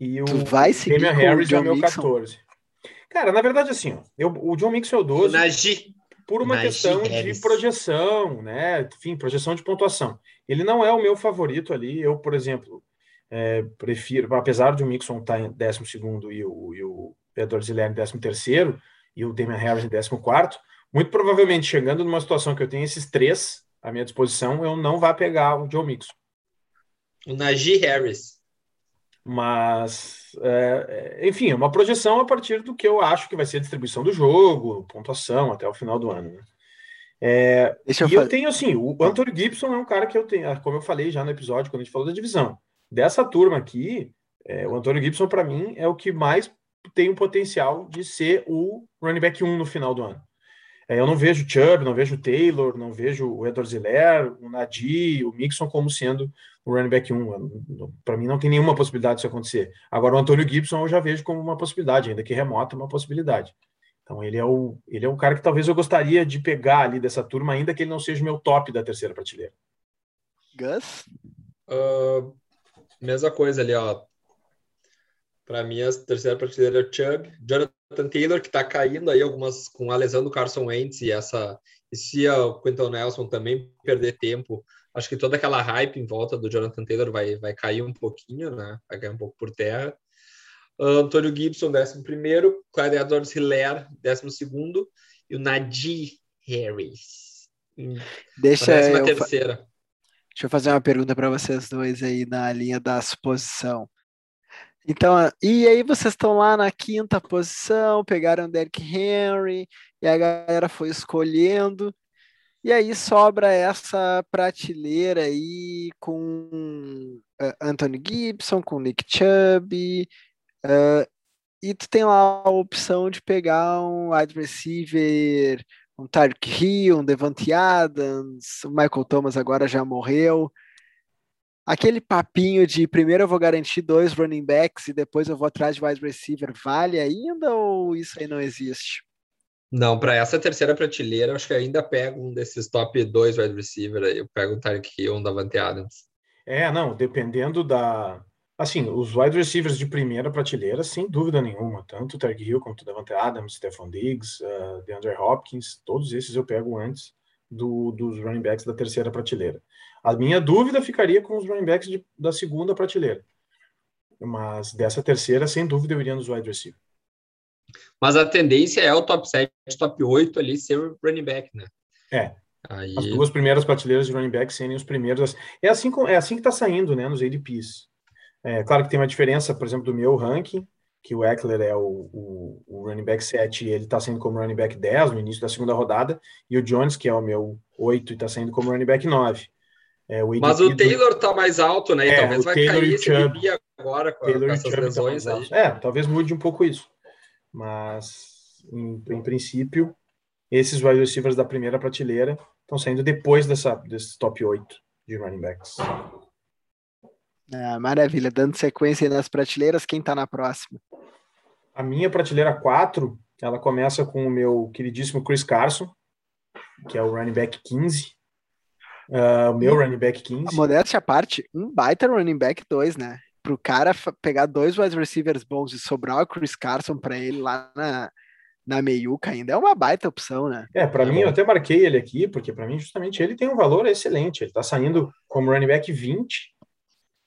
e o Damian Harris o é o meu Mixon? 14. Cara, na verdade, assim, ó, eu, o John Mixon é o 12. O Nagy por uma questão de projeção, né? Enfim, projeção de pontuação. Ele não é o meu favorito ali. Eu, por exemplo, é, prefiro, apesar de o Mixon estar tá em 12 e o, e o Edward Ziller em 13 e o Damian Harris em 14, muito provavelmente chegando numa situação que eu tenho esses três à minha disposição, eu não vá pegar o Joe Mixon. O Najee Harris. Mas, é, é, enfim, é uma projeção a partir do que eu acho que vai ser a distribuição do jogo, pontuação até o final do ano. Né? É, eu e eu tenho assim, o Anthony Gibson é um cara que eu tenho, como eu falei já no episódio, quando a gente falou da divisão. Dessa turma aqui, é, o Antônio Gibson, para mim, é o que mais tem o potencial de ser o running back 1 no final do ano. É, eu não vejo o Chubb, não vejo o Taylor, não vejo o Edward Ziller, o Nadi, o Mixon como sendo o running back 1. Para mim não tem nenhuma possibilidade disso acontecer. Agora o Antônio Gibson eu já vejo como uma possibilidade, ainda que remota, uma possibilidade. Então ele é o ele é um cara que talvez eu gostaria de pegar ali dessa turma, ainda que ele não seja o meu top da terceira prateleira. Gus? Uh, mesma coisa ali, ó. Para mim, a terceira prateleira é o Chubb. Jonathan Taylor, que está caindo aí algumas com a lesão do Carson Wentz e essa. E se o Quentin Nelson também perder tempo, Acho que toda aquela hype em volta do Jonathan Taylor vai, vai cair um pouquinho, né? Vai cair um pouco por terra. Uh, Antônio Gibson, 11 primeiro. Edwards Hilaire, 12 segundo. E o Najee Harris. Deixa eu terceira. Fa... Deixa eu fazer uma pergunta para vocês dois aí na linha da suposição. Então, e aí vocês estão lá na quinta posição, pegaram o Derrick Henry, e a galera foi escolhendo. E aí sobra essa prateleira aí com uh, Anthony Gibson, com Nick Chubb, uh, e tu tem lá a opção de pegar um wide receiver, um Tyreek Hill, um Devante Adams, o Michael Thomas agora já morreu. Aquele papinho de primeiro eu vou garantir dois running backs e depois eu vou atrás de wide receiver, vale ainda ou isso aí não existe? Não, para essa terceira prateleira, acho que ainda pego um desses top 2 wide receiver aí. Eu pego o Tarek Hill, um Davante Adams. É, não, dependendo da. Assim, os wide receivers de primeira prateleira, sem dúvida nenhuma. Tanto o Tarek Hill quanto o Davante Adams, Stephon Diggs, uh, DeAndre Hopkins, todos esses eu pego antes do, dos running backs da terceira prateleira. A minha dúvida ficaria com os running backs de, da segunda prateleira. Mas dessa terceira, sem dúvida, eu iria nos wide receivers. Mas a tendência é o top 7, top 8 ali ser running back, né? É. Aí... As duas primeiras prateleiras de running back serem os primeiros. É assim, é assim que está saindo, né, nos ADPs. É, claro que tem uma diferença, por exemplo, do meu ranking, que o Eckler é o, o, o running back 7 e ele está saindo como running back 10 no início da segunda rodada, e o Jones, que é o meu 8 e está saindo como running back 9. É, o Mas o Taylor está mais alto, né? E é, talvez vai Taylor cair esse agora com, Taylor com essas tá lesões tá aí. É, talvez mude um pouco isso. Mas, em, em princípio, esses wide receivers da primeira prateleira estão saindo depois dessa, desse top 8 de running backs. É, maravilha. Dando sequência nas prateleiras, quem tá na próxima? A minha prateleira 4, ela começa com o meu queridíssimo Chris Carson, que é o running back 15. Uh, o meu running back 15. A modéstia à parte, um baita running back 2, né? Pro cara fa- pegar dois wide receivers bons e sobrar o Chris Carson pra ele lá na, na meiuca ainda, é uma baita opção, né? É, para É mim, bom. eu até marquei ele aqui, porque para mim, justamente, ele tem um valor excelente. Ele está saindo como running back 20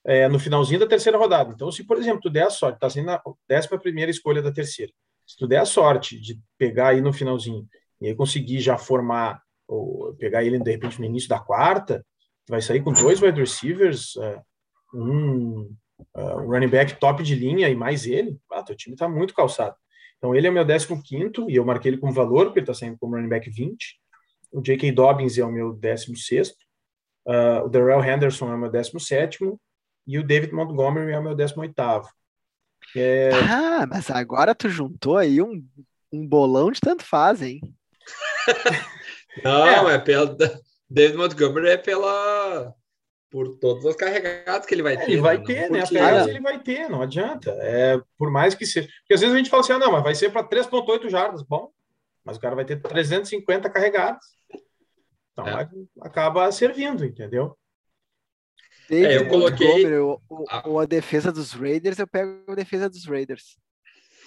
é, no finalzinho da terceira rodada. Então, se, por exemplo, tu der a sorte, está sendo a décima primeira escolha da terceira. Se tu der a sorte de pegar aí no finalzinho e aí conseguir já formar, ou pegar ele, de repente, no início da quarta, tu vai sair com dois wide receivers, é, um, um running back top de linha e mais ele, ah, teu time está muito calçado. Então, ele é o meu 15 e eu marquei ele com valor, porque ele está saindo como running back 20. O J.K. Dobbins é o meu 16. Uh, o Darrell Henderson é o meu 17. E o David Montgomery é o meu 18. É, Ah, mas agora tu juntou aí um, um bolão de tanto faz, hein? Não, é, pelo. David Montgomery é pela. Por todos os carregados que ele vai ter. ele vai né? ter, Não né? As ele vai ter, não adianta. É, por mais que seja. Porque às vezes a gente fala assim, ah, não, mas vai ser para 3,8 jardas. Bom, mas o cara vai ter 350 carregados. Então É. acaba servindo, entendeu? É, eu coloquei- ou, ou- a defesa dos Raiders, eu pego a defesa dos Raiders.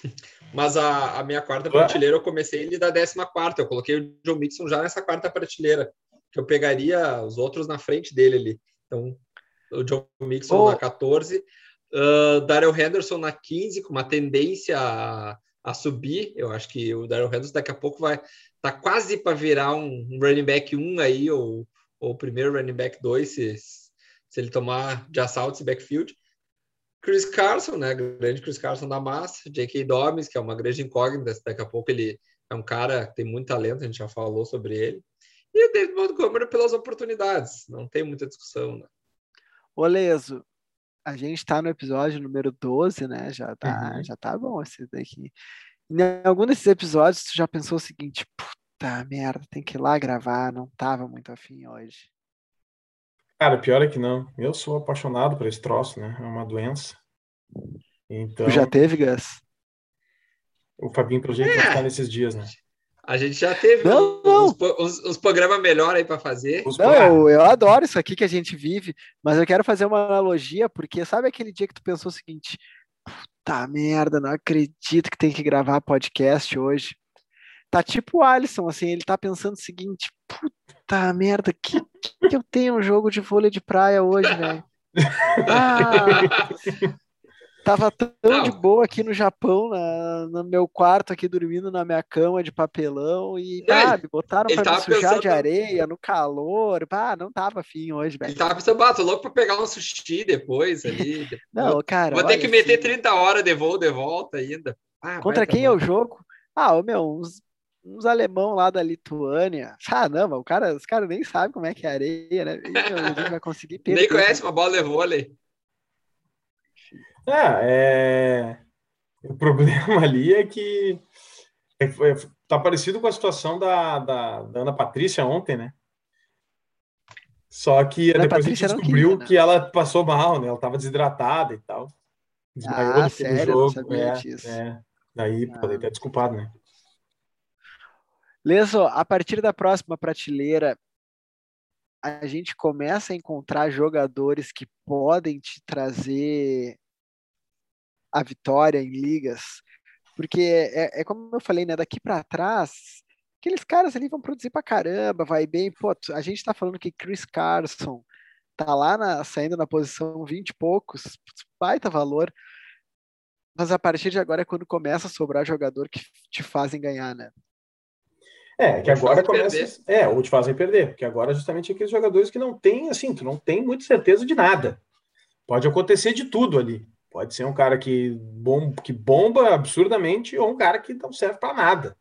Mas a, a minha quarta prateleira eu comecei ele da décima quarta. Eu coloquei o John Mixon já nessa quarta prateleira. Que eu pegaria os outros na frente dele ali. Então, o John Mixon Ô. na 14, uh, Daryl Henderson na 15, com uma tendência a, a subir. Eu acho que o Daryl Henderson daqui a pouco vai tá quase para virar um, um running back 1 aí, ou ou o primeiro running back 2, se, se ele tomar de assalto esse backfield. Chris Carson, né? Grande Chris Carson da massa. J.K. Dobbins, que é uma grande incógnita. Daqui a pouco ele é um cara que tem muito talento, a gente já falou sobre ele. E o David Montgomery pelas oportunidades. Não tem muita discussão, né? Ô, Leso, a gente tá no episódio número 12, né? Já tá, Uhum. já tá bom esse daqui. Em algum desses episódios, tu já pensou o seguinte, puta merda, tem que ir lá gravar, não tava muito afim hoje. Cara, pior é que não. Eu sou apaixonado por esse troço, né? É uma doença. Então, Tu já teve, Gus? o Fabinho, pelo jeito, É. vai ficar nesses dias, né? A gente já teve Não, uns, não. uns- uns- uns programas melhores aí para fazer. Não, eu, eu adoro isso aqui que a gente vive, mas eu quero fazer uma analogia, porque sabe aquele dia que tu pensou o seguinte, puta merda, não acredito que tem que gravar podcast hoje. Tá tipo o Alisson, assim, ele tá pensando o seguinte, puta merda, que, que eu tenho um jogo de vôlei de praia hoje, velho? Ah, tava tão Não. de boa aqui no Japão, na- no meu quarto aqui dormindo na minha cama de papelão e, Não, ele- botaram ele pra me sujar de pensando- areia no calor, ah, não tava afim hoje, Ele velho. tava pensando, bah, tô louco para pegar um sushi depois ali. Não, cara, Vou ter que meter assim, 30 horas de voo de volta ainda. Ah, Contra tá quem é bom. o jogo? Ah, meu, uns, uns alemão lá da Lituânia. Ah, não, mas o cara, os caras nem sabem como é que é areia, né? E, meu, vai conseguir perder. Nem conhece uma bola de vôlei. É, é... o problema ali é que é, é, tá parecido com a situação da, da, da Ana Patrícia ontem, né? Só que Ana depois a gente Patrícia descobriu queria, né? que ela passou mal, né? Ela estava desidratada e tal. Desmaiou Ah, sério? Eu não sabia é, disso. é. Daí Ah. poderia ter desculpado, né? Leso, a partir da próxima prateleira, a gente começa a encontrar jogadores que podem te trazer a vitória em ligas, porque é, é como eu falei, né? Daqui para trás, aqueles caras ali vão produzir pra caramba, vai bem. Pô, a gente tá falando que Chris Carson tá lá na- saindo na posição 20 e poucos, baita valor. Mas a partir de agora é quando começa a sobrar jogador que te fazem ganhar, né? É, que agora começa. É, ou te fazem perder, porque agora justamente aqueles jogadores que não tem, assim, tu não tem muita certeza de nada. Pode acontecer de tudo ali. Pode ser um cara que, bom, que bomba absurdamente ou um cara que não serve para nada.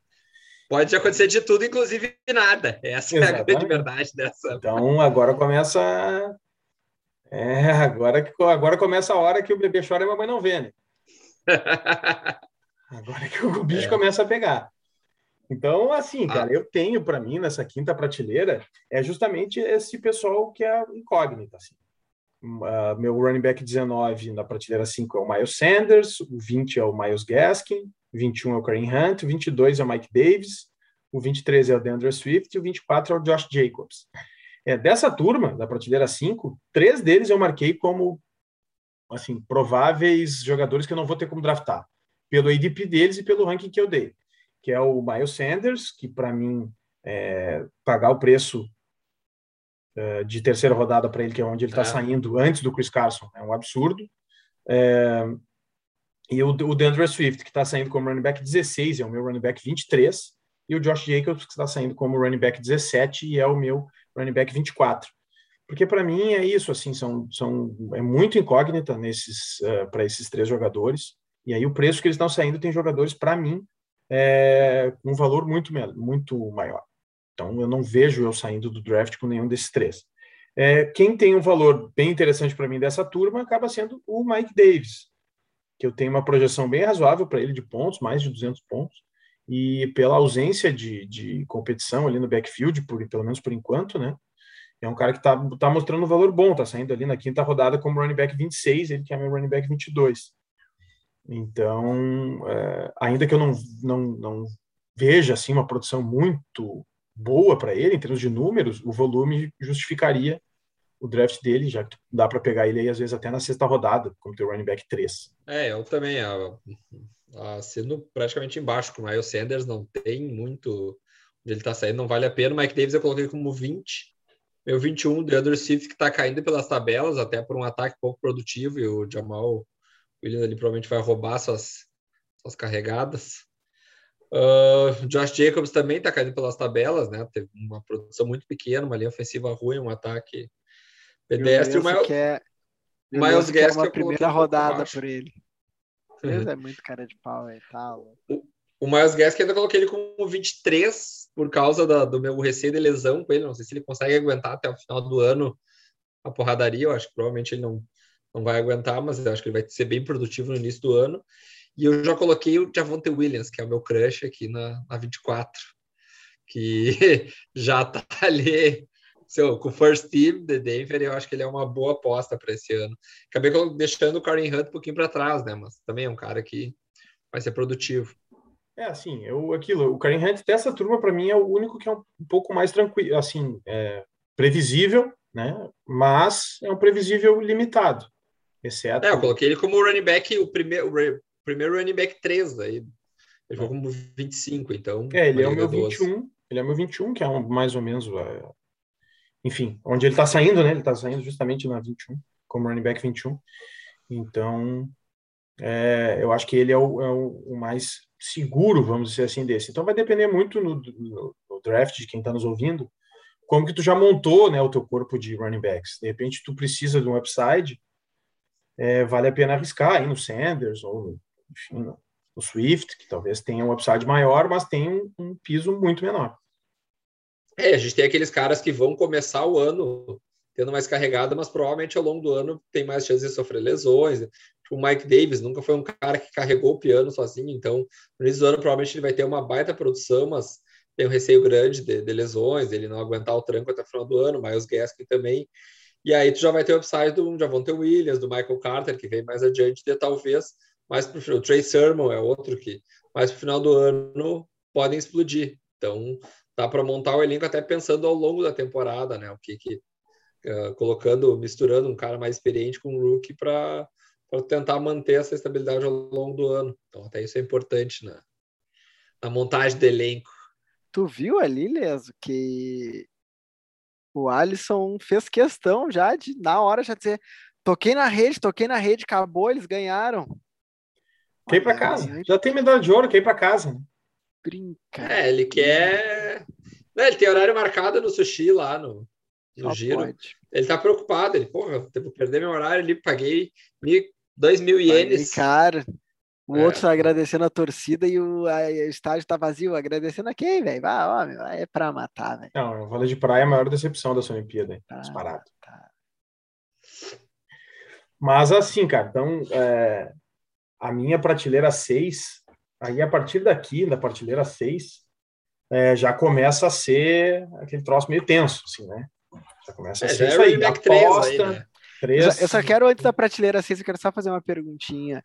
Pode acontecer de tudo, inclusive nada. Essa é a grande Exatamente. verdade dessa. Então agora começa. É, agora, que, agora começa a hora que o bebê chora e a mamãe não vê, né? Agora que o bicho É. começa a pegar. Então, assim, cara, eu tenho para mim nessa quinta prateleira é justamente esse pessoal que é incógnita, assim. Uh, meu running back 19 na prateleira 5 é o Miles Sanders, o 20 é o Miles Gaskin, o 21 é o Kareem Hunt, o 22 é o Mike Davis, o 23 é o DeAndre Swift e o 24 é o Josh Jacobs. É, dessa turma, da prateleira 5, três deles eu marquei como assim prováveis jogadores que eu não vou ter como draftar, pelo ADP deles e pelo ranking que eu dei, que é o Miles Sanders, que para mim é, pagar o preço é, de terceira rodada para ele, que é onde ele está é. saindo antes do Chris Carson, é um absurdo. É, e o, o DeAndre Swift, que está saindo como running back 16, é o meu running back 23, e o Josh Jacobs, que está saindo como running back 17 e é o meu running back 24. Porque para mim é isso, assim, são, são é muito incógnita nesses uh, para esses três jogadores. E aí o preço que eles estão saindo tem jogadores para mim é, com um valor muito muito maior. Então eu não vejo eu saindo do draft com nenhum desses três. É, quem tem um valor bem interessante para mim dessa turma acaba sendo o Mike Davis, que eu tenho uma projeção bem razoável para ele de pontos, mais de 200 pontos e pela ausência de, de competição ali no backfield, por, pelo menos por enquanto, né? É um cara que está tá mostrando um valor bom, está saindo ali na quinta rodada como running back 26, ele que é meu running back 22. Então, é, ainda que eu não, não, não veja assim uma produção muito boa para ele em termos de números, o volume justificaria o draft dele, já que dá para pegar ele aí às vezes até na sexta rodada, como teu running back 3. É, eu também. Ah, sendo praticamente embaixo com o Miles Sanders, não tem muito onde ele está saindo, não vale a pena. O Mike Davis eu coloquei como 20. Meu 21, o DeAndre Swift, que está caindo pelas tabelas, até por um ataque pouco produtivo, e o Jamal Williams ali provavelmente vai roubar suas, suas carregadas. Uh, Josh Jacobs também está caindo pelas tabelas, né? Teve uma produção muito pequena, uma linha ofensiva ruim, um ataque pedestre. O Miles, quer, Miles Gaskin uma primeira rodada por ele. Deus é muito cara de pau, e tal. O, o Miles Gaskin ainda coloquei ele como 23 por causa da, do meu receio de lesão com ele. Não sei se ele consegue aguentar até o final do ano a porradaria. Eu acho que provavelmente ele não, não vai aguentar, mas eu acho que ele vai ser bem produtivo no início do ano. E eu já coloquei o Javonte Williams, que é o meu crush aqui na, na 24, que já tá ali seu, com o first team de Denver, eu acho que ele é uma boa aposta para esse ano. Acabei deixando o Karen Hunt um pouquinho para trás, né? Mas também é um cara que vai ser produtivo. É, assim, eu, aquilo, o Karen Hunt dessa turma, para mim, é o único que é um, um pouco mais tranquilo, assim, é, previsível, né? Mas é um previsível limitado, exceto... É, eu coloquei ele como running back, o primeiro, primeiro running back 3, daí ele jogou como 25, então... É, ele é o meu 21, ele é o meu 21, que é um, mais ou menos é, enfim, onde ele está saindo, né? Ele está saindo justamente na 21, como running back 21. Então, é, eu acho que ele é o, é o, mais seguro, vamos dizer assim, desse. Então, vai depender muito no, no, no draft de quem está nos ouvindo, como que tu já montou, né, o teu corpo de running backs. De repente, tu precisa de um upside, é, vale a pena arriscar aí no Sanders ou, enfim, no Swift, que talvez tenha um upside maior, mas tem um, um piso muito menor. É, a gente tem aqueles caras que vão começar o ano tendo mais carregada, mas provavelmente ao longo do ano tem mais chances de sofrer lesões. O Mike Davis nunca foi um cara que carregou o piano sozinho, então no início do ano provavelmente ele vai ter uma baita produção, mas tem um receio grande de, de lesões, ele não aguentar o tranco até o final do ano, Miles Gaskin também. E aí tu já vai ter o upside do Javonte Williams, do Michael Carter, que vem mais adiante, de talvez mais para o final. O Trey Sermon é outro que mais para o final do ano podem explodir. Então, dá para montar o elenco até pensando ao longo da temporada, né? O que, que uh, colocando, misturando um cara mais experiente com um rookie para tentar manter essa estabilidade ao longo do ano. Então, até isso é importante na, na montagem do elenco. Tu viu ali, Leso, que o Alisson fez questão já de, na hora, já dizer: toquei na rede, toquei na rede, acabou, eles ganharam. Quem para casa. Já tem medalha de ouro, quem para casa brincar. É, ele quer. Não, ele tem horário marcado no sushi lá no, no giro. Pode. Ele tá preocupado. Ele, porra, vou perder meu horário ali, paguei mil, dois mil ienes. Cara, o é. outro tá agradecendo a torcida e o, a, o estádio tá vazio. Agradecendo a quem, velho? Vai, ó, é pra matar, velho. Não, o vôlei de praia é a maior decepção dessa Olimpíada, tá, disparado. Tá. Mas assim, cara, então é, a minha prateleira 6 Aí, a partir daqui, da partilheira 6, é, já começa a ser aquele troço meio tenso, assim, né? Já começa a é, ser isso é aí, aposta. Aí, né? Três. Eu só, eu só quero, antes da prateleira 6, eu quero só fazer uma perguntinha.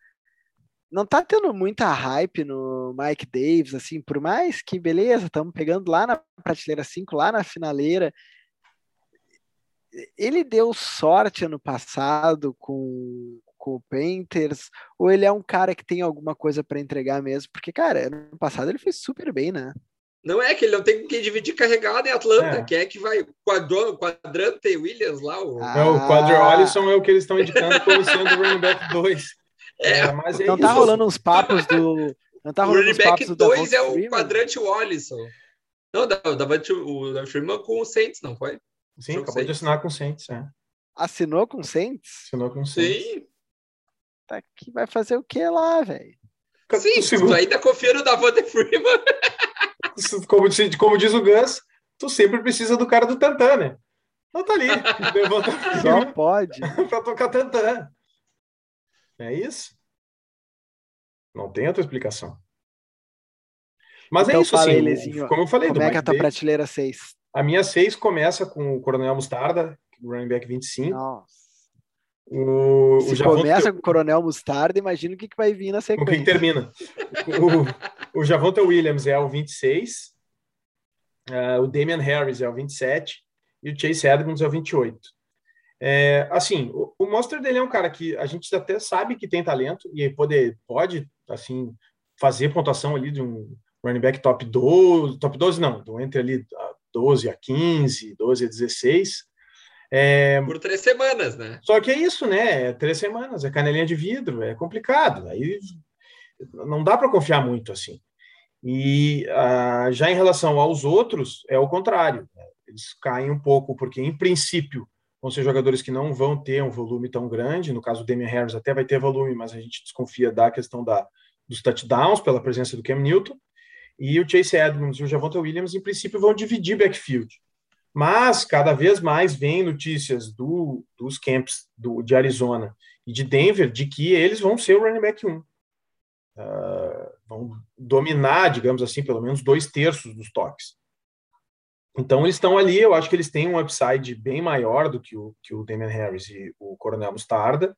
Não tá tendo muita hype no Mike Davis, assim, por mais que, beleza, estamos pegando lá na prateleira 5, lá na finaleira. Ele deu sorte ano passado com, com o Painters, ou ele é um cara que tem alguma coisa para entregar mesmo? Porque, cara, ano passado ele foi super bem, né? Não é que ele não tem com quem dividir carregado em Atlanta. É. Quem é que vai? Quadro, quadrante Williams lá? O... Ah, É, o Quadri Allison é o que eles estão indicando como sendo o running back 2. É, mas é Não tá isso. rolando uns papos do. Não tá o rolando running uns back papos do 2 Davante é o Freeman? quadrante Wallison. Não, da- o Davante o Freeman com o Saints, não foi? Sim, acabou de assinar com o Saints, é. Assinou com o Saints? Assinou com o Saints. Sim, Tá que vai fazer o que lá, velho? sim. Tu ainda confia no Davante Freeman. como, diz- como diz o Gus, tu sempre precisa do cara do Tantan, né? Não tá ali. Levanta Só pode. para tocar Tantan. É isso? Não tem outra explicação. Mas Então é isso, assim. Lezinho, como eu falei, Como do é que é a tua prateleira 6? a minha 6 começa com o Coronel Mostarda, running back 25. Nossa. O, o Se Javonte- começa com o Coronel Mostarda, imagina o que, que vai vir na Com quem sequência. termina. O, o Javonta Williams é o 26, eh, o Damian Harris é o 27 e o Chase Edmonds é o 28. É, assim, o, o Monster dele é um cara que a gente até sabe que tem talento e pode, pode assim, fazer pontuação ali de um running back top 12, top 12 não, do entre ali a 12 a 15, 12 a 16. É, Por três semanas, né? só que é isso, né? É três semanas, é canelinha de vidro, é complicado. Aí não dá para confiar muito assim. E ah, já em relação aos outros, é o contrário. né? Eles caem um pouco, porque em princípio vão ser jogadores que não vão ter um volume tão grande. No caso do Damian Harris até vai ter volume, mas a gente desconfia da questão da, dos touchdowns pela presença do Cam Newton. E o Chase Edmonds e o Javonta Williams, em princípio, vão dividir backfield. Mas cada vez mais vem notícias do, dos camps do, de Arizona e de Denver de que eles vão ser o running back 1. Ah, vão dominar, digamos assim, pelo menos dois terços dos toques. Então eles estão ali, eu acho que eles têm um upside bem maior do que o, que o Damian Harris e o Coronel Mostarda,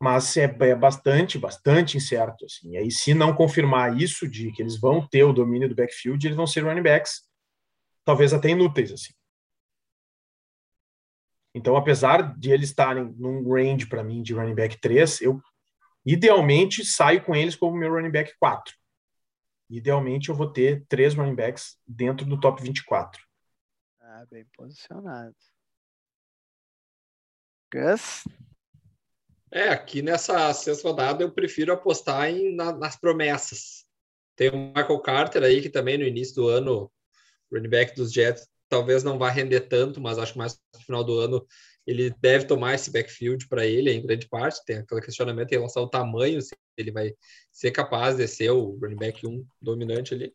mas é, é bastante, bastante incerto. Assim. E aí, se não confirmar isso, de que eles vão ter o domínio do backfield, eles vão ser running backs talvez até inúteis, assim. Então, apesar de eles estarem num range para mim de running back 3, eu idealmente saio com eles como meu running back 4. Idealmente eu vou ter três running backs dentro do top 24. Ah, bem posicionado. Gus? É, aqui nessa sexta rodada eu prefiro apostar em, na- nas promessas. Tem o Michael Carter aí, que também no início do ano, running back dos Jets, talvez não vá render tanto, mas acho que mais no final do ano ele deve tomar esse backfield para ele, em grande parte. Tem aquele questionamento em relação ao tamanho, se ele vai ser capaz de ser o running back 1 dominante ali.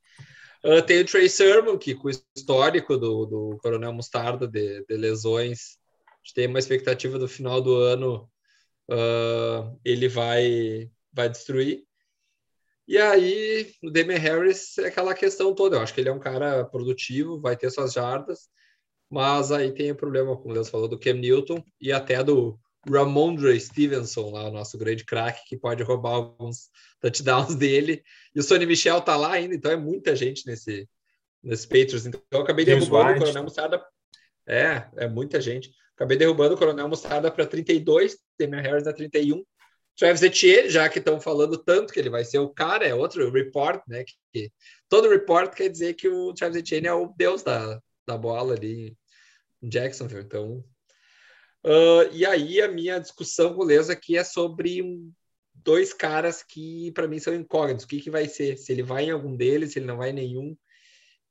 Ah, tem o Trey Sermon, que com o histórico do, do Coronel Mostarda de, de lesões, a gente tem uma expectativa do final do ano ah, ele vai, vai destruir. E aí, o Damian Harris é aquela questão toda. Eu acho que ele é um cara produtivo, vai ter suas jardas, mas aí tem o problema, como Deus falou, do Cam Newton e até do Ramondre Stevenson, lá, o nosso grande craque, que pode roubar alguns touchdowns dele. E o Sonny Michel tá lá ainda, então é muita gente nesse, nesse Patriots. Então eu acabei James derrubando White. o Coronel Mostarda. É, é muita gente. Acabei derrubando o Coronel Mostarda para 32, Damian Harris na 31. Travis Etienne, já que estão falando tanto que ele vai ser o cara, é outro report, né? Que, que todo report quer dizer que o Travis Etienne é o deus da, da bola ali em Jacksonville. Então, ah, e aí a minha discussão com o Leza aqui é sobre um- dois caras que para mim são incógnitos. O que, que vai ser? Se ele vai em algum deles, se ele não vai em nenhum,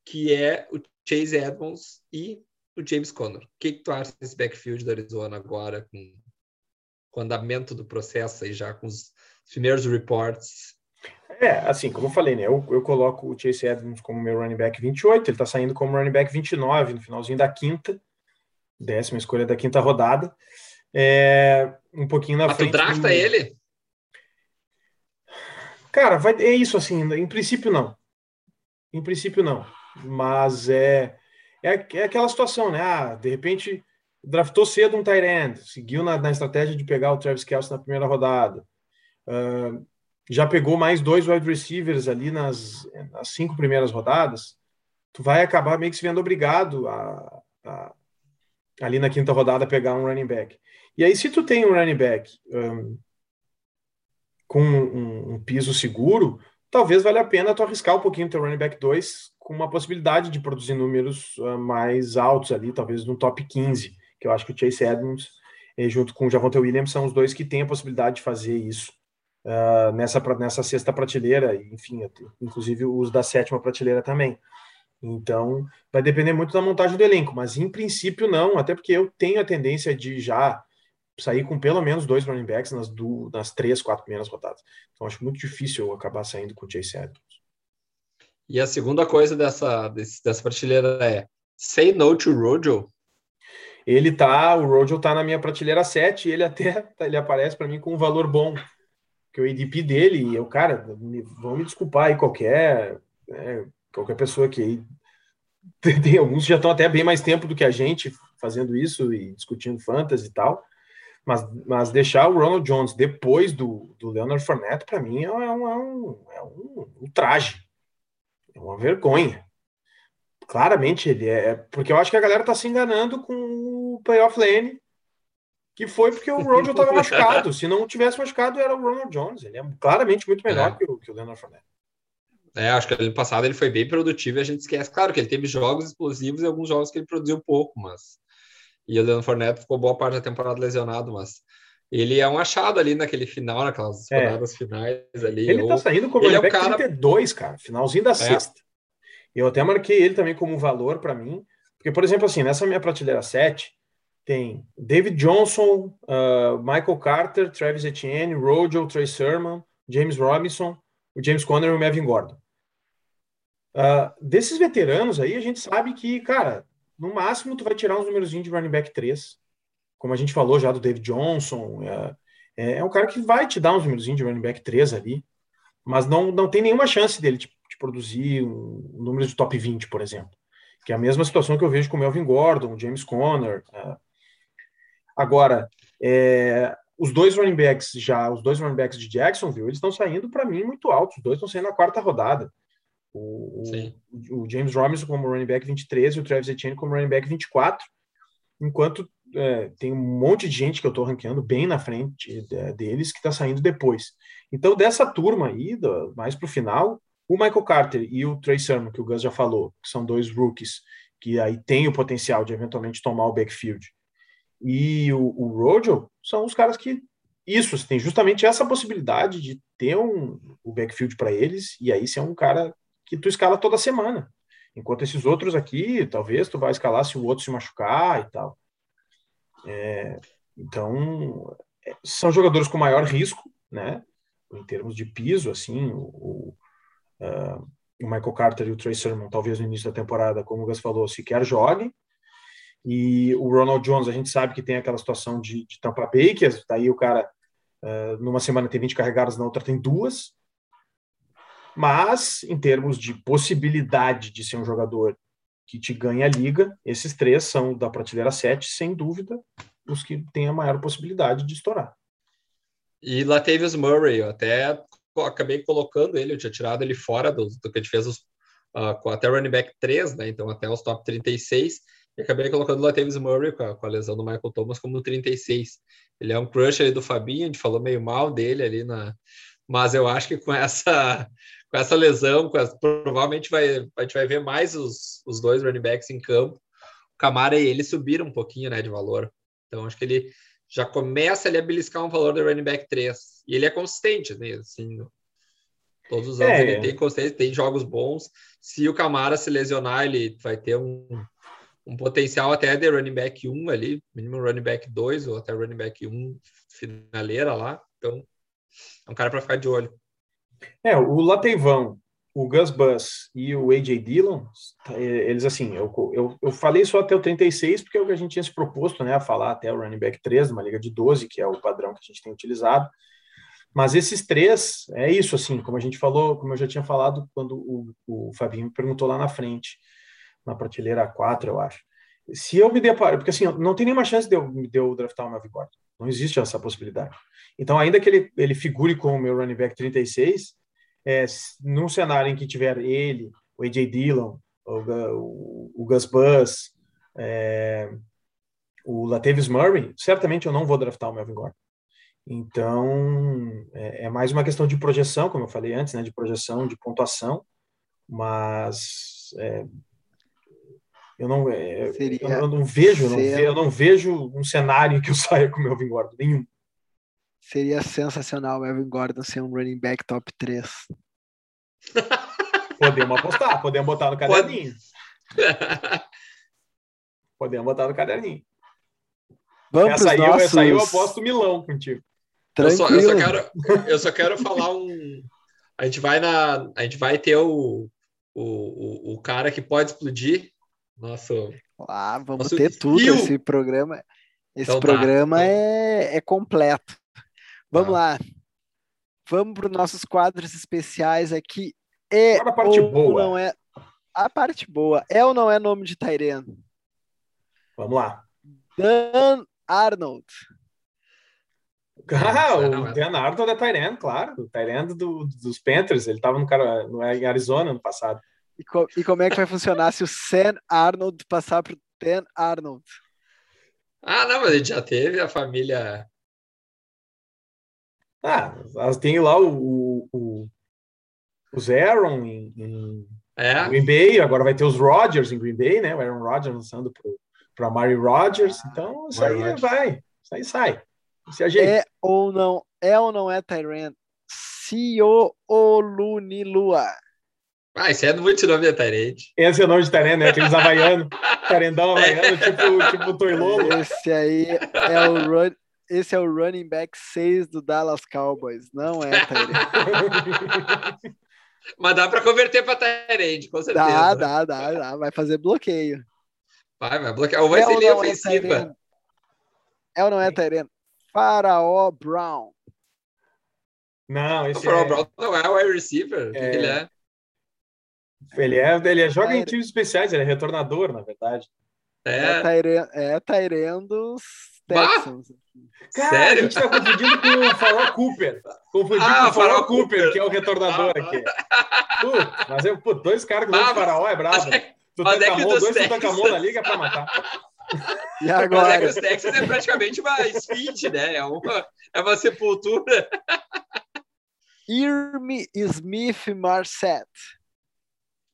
que é o Chase Edmonds e o James Conner. O que, que tu acha desse backfield da Arizona agora com o andamento do processo aí já com os primeiros reports? É, assim, como eu falei, né? Eu, eu coloco o Chase Edmonds como meu running back 28, ele tá saindo como running back 29 no finalzinho da quinta, décima escolha da quinta rodada. É, um pouquinho na Mas tu frente. drafta do- ele? Cara, vai, é isso assim, em princípio não. Em princípio não. Mas é, é, é aquela situação, né? Ah, de repente draftou cedo um tight end, seguiu na, na estratégia de pegar o Travis Kelce na primeira rodada. Uh, já pegou mais dois wide receivers ali nas, nas cinco primeiras rodadas, tu vai acabar meio que se vendo obrigado a, a, ali na quinta rodada pegar um running back. E aí, se tu tem um running back um, com um, um, piso seguro, talvez valha a pena tu arriscar um pouquinho teu running back 2 com uma possibilidade de produzir números uh, mais altos ali, talvez no top 15, que eu acho que o Chase Edmonds eh, junto com o Javonte Williams são os dois que têm a possibilidade de fazer isso uh, nessa, nessa sexta prateleira, enfim, inclusive os da sétima prateleira também. Então, vai depender muito da montagem do elenco, mas em princípio não, até porque eu tenho a tendência de já sair com pelo menos dois running backs nas, do, nas três, quatro primeiras rodadas. Então, acho muito difícil eu acabar saindo com o Chase Edmonds. E a segunda coisa dessa, dessa prateleira é say no to Rojo. Ele tá, o Rojo tá na minha prateleira 7 e ele até ele aparece para mim com um valor bom. Que o ADP dele, eu, cara, vão me desculpar aí qualquer, né, qualquer pessoa que aí tem, alguns já estão até bem mais tempo do que a gente fazendo isso e discutindo fantasy e tal, mas, mas deixar o Ronald Jones depois do, do Leonard Fournette, para mim, é, um, é, um, é um, é uma vergonha. Claramente ele é, porque eu acho que a galera tá se enganando com o playoff lane que foi porque o Rojo estava machucado. Se não tivesse machucado, era o Ronald Jones. Ele é claramente muito melhor é. que, o, que o Leonard Fournette. É, acho que ano passado ele foi bem produtivo e a gente esquece. Claro que ele teve jogos explosivos e alguns jogos que ele produziu pouco, mas. E o Leonard Fournette ficou boa parte da temporada lesionado, mas ele é um achado ali naquele final, naquelas é. rodadas finais ali. Ele tá saindo como ele é o cara... 32, cara, finalzinho da é. sexta. Eu até marquei ele também como valor para mim, porque, por exemplo, assim, nessa minha prateleira 7, tem David Johnson, uh, Michael Carter, Travis Etienne, Rojo, Trey Sermon, James Robinson, o James Conner e o Melvin Gordon. Uh, desses veteranos aí, a gente sabe que, cara, no máximo tu vai tirar uns números de running back 3, como a gente falou já do David Johnson, uh, é, um cara que vai te dar uns números de running back 3 ali, mas não, não tem nenhuma chance dele te, te produzir um, um número de top 20, por exemplo. Que é a mesma situação que eu vejo com o Melvin Gordon, o James Conner, uh, Agora, é, os dois running backs já, os dois running backs de Jacksonville, eles estão saindo para mim muito altos. Os dois estão saindo na quarta rodada. O, o, James Robinson como running back 23 e o Travis Etienne como running back 24. Enquanto é, tem um monte de gente que eu estou ranqueando bem na frente é, deles que está saindo depois. Então, dessa turma aí, do, mais para o final, o Michael Carter e o Trey Sermon, que o Gus já falou, que são dois rookies que aí tem o potencial de eventualmente tomar o backfield e o, o Rojo são os caras que isso, tem justamente essa possibilidade de ter um, o backfield para eles, e aí ser um cara que tu escala toda semana. Enquanto esses outros aqui, talvez tu vai escalar se o outro se machucar e tal. É, então, é, são jogadores com maior risco, né? Em termos de piso, assim, o, uh, o Michael Carter e o Trey Sermon, talvez no início da temporada, como o Gus falou, sequer joguem, e o Ronald Jones, a gente sabe que tem aquela situação de, de Tampa Bay, que daí o cara, uh, numa semana tem 20 carregadas, na outra tem duas. Mas, em termos de possibilidade de ser um jogador que te ganha a liga, esses três são da prateleira 7, sem dúvida, os que têm a maior possibilidade de estourar. E Latavius Murray, eu até acabei colocando ele, eu tinha tirado ele fora do, do que a gente fez os, uh, até running back 3, né? Então até os top 36 e acabei colocando o Latavius Murray com a, com a, lesão do Michael Thomas como no 36. Ele é um crush ali do Fabinho, a gente falou meio mal dele ali na. Mas eu acho que com essa, com essa lesão, com essa, provavelmente vai, a gente vai ver mais os, os dois running backs em campo. O Camara e ele subiram um pouquinho né, de valor. Então acho que ele já começa ali a beliscar um valor do running back 3. E ele é consistente, né? Assim, todos os anos é. ele tem consistência, tem jogos bons. Se o Camara se lesionar, ele vai ter um, um potencial até de running back 1 ali, mínimo running back 2 ou até running back 1 finaleira lá. Então, é um cara para ficar de olho. É, o Lateivão, o Gus Bus e o AJ Dillon, eles assim, eu, eu, eu falei só até o 36 porque é o que a gente tinha se proposto, né, a falar até o running back 3, uma liga de 12, que é o padrão que a gente tem utilizado. Mas esses três, é isso, assim, como a gente falou, como eu já tinha falado quando o, o Fabinho me perguntou lá na frente na prateleira 4, eu acho. se eu me deparo, porque assim, não tem nenhuma chance de eu, de eu draftar o Melvin Gordon. Não existe essa possibilidade. Então, ainda que ele, ele figure como meu running back 36, é, num cenário em que tiver ele, o AJ Dillon, o, o, Gus Bus, é, o Latavius Murray, certamente eu não vou draftar o Melvin Gordon. Então, é, é mais uma questão de projeção, como eu falei antes, né, de projeção, de pontuação, mas é, eu não, é, Seria eu não vejo, não, eu não vejo um cenário em que eu saia com o Melvin Gordon, nenhum. Seria sensacional o Melvin Gordon ser um running back top 3. Podemos apostar, podemos botar no caderninho. Podemos botar no caderninho. Vamos Essa aí, nossos... essa aí eu aposto milão contigo. Eu só, eu, só quero, eu só quero falar um. A gente vai na. A gente vai ter o, o, o, o cara que pode explodir. Nosso. Ah, vamos Nosso ter tudo esse programa. Esse Então tá, programa então. é, é completo. Vamos Tá. lá. Vamos para os nossos quadros especiais aqui. É Agora a parte ou boa. não é? A parte boa. É ou não é nome de Tyrene? Vamos lá. Dan Arnold. Ah, o. Dan Arnold é Tyrande, claro. O Tyrande do, dos Panthers. Ele estava no, cara- no, em Arizona ano passado. E, co- e como é que vai funcionar se o Sam Arnold passar para o Dan Arnold? Ah, não, mas a gente já teve a família. Ah, elas têm lá o, o, o, os Aaron em, em É, Green Bay, agora vai ter os Rodgers em Green Bay, né? O Aaron Rodgers lançando para a Mari Rodgers. Então, isso Mari aí Rodgers. vai. Isso aí sai. Se ajeita. É ou não é ou não é Tyrene? Sio Olunilua. ah, isso é muito nome da Tyrande. Esse é o nome de Tyrande, né? Aqueles havaianos. Tarendão havaiano, tipo, tipo Toilolo. Esse aí é o run, esse é o running back 6 do Dallas Cowboys, não é Tyrene? Mas dá para converter para Tyrande, com certeza. Dá, dá, dá, dá, vai fazer bloqueio. Vai, vai bloquear. Ou vai É ser linha não é ofensiva. Tyrene? É ou não é Tyrene? Faraó Brown. Não, o esse Farol é, Brown não é o wide receiver. O É. que ele é? ele é, ele é, joga em times especiais, ele é retornador, na verdade. É, É, Tyrene, é! Texans. Cara, a sério? gente tá confundindo com o Farol Cooper. Confundindo Ah, com o Farol Farol Cooper, Cooper. que é o retornador Ah, aqui. Putz, mas eu, pô, dois caras com o Ah, mas- Faraó é brabo. É, mas é que dos dois Texans- Tutankhamon na liga pra matar. E mas é que agora? os Texans é praticamente uma speed, né? É uma, é uma sepultura. Irme Smith Marset.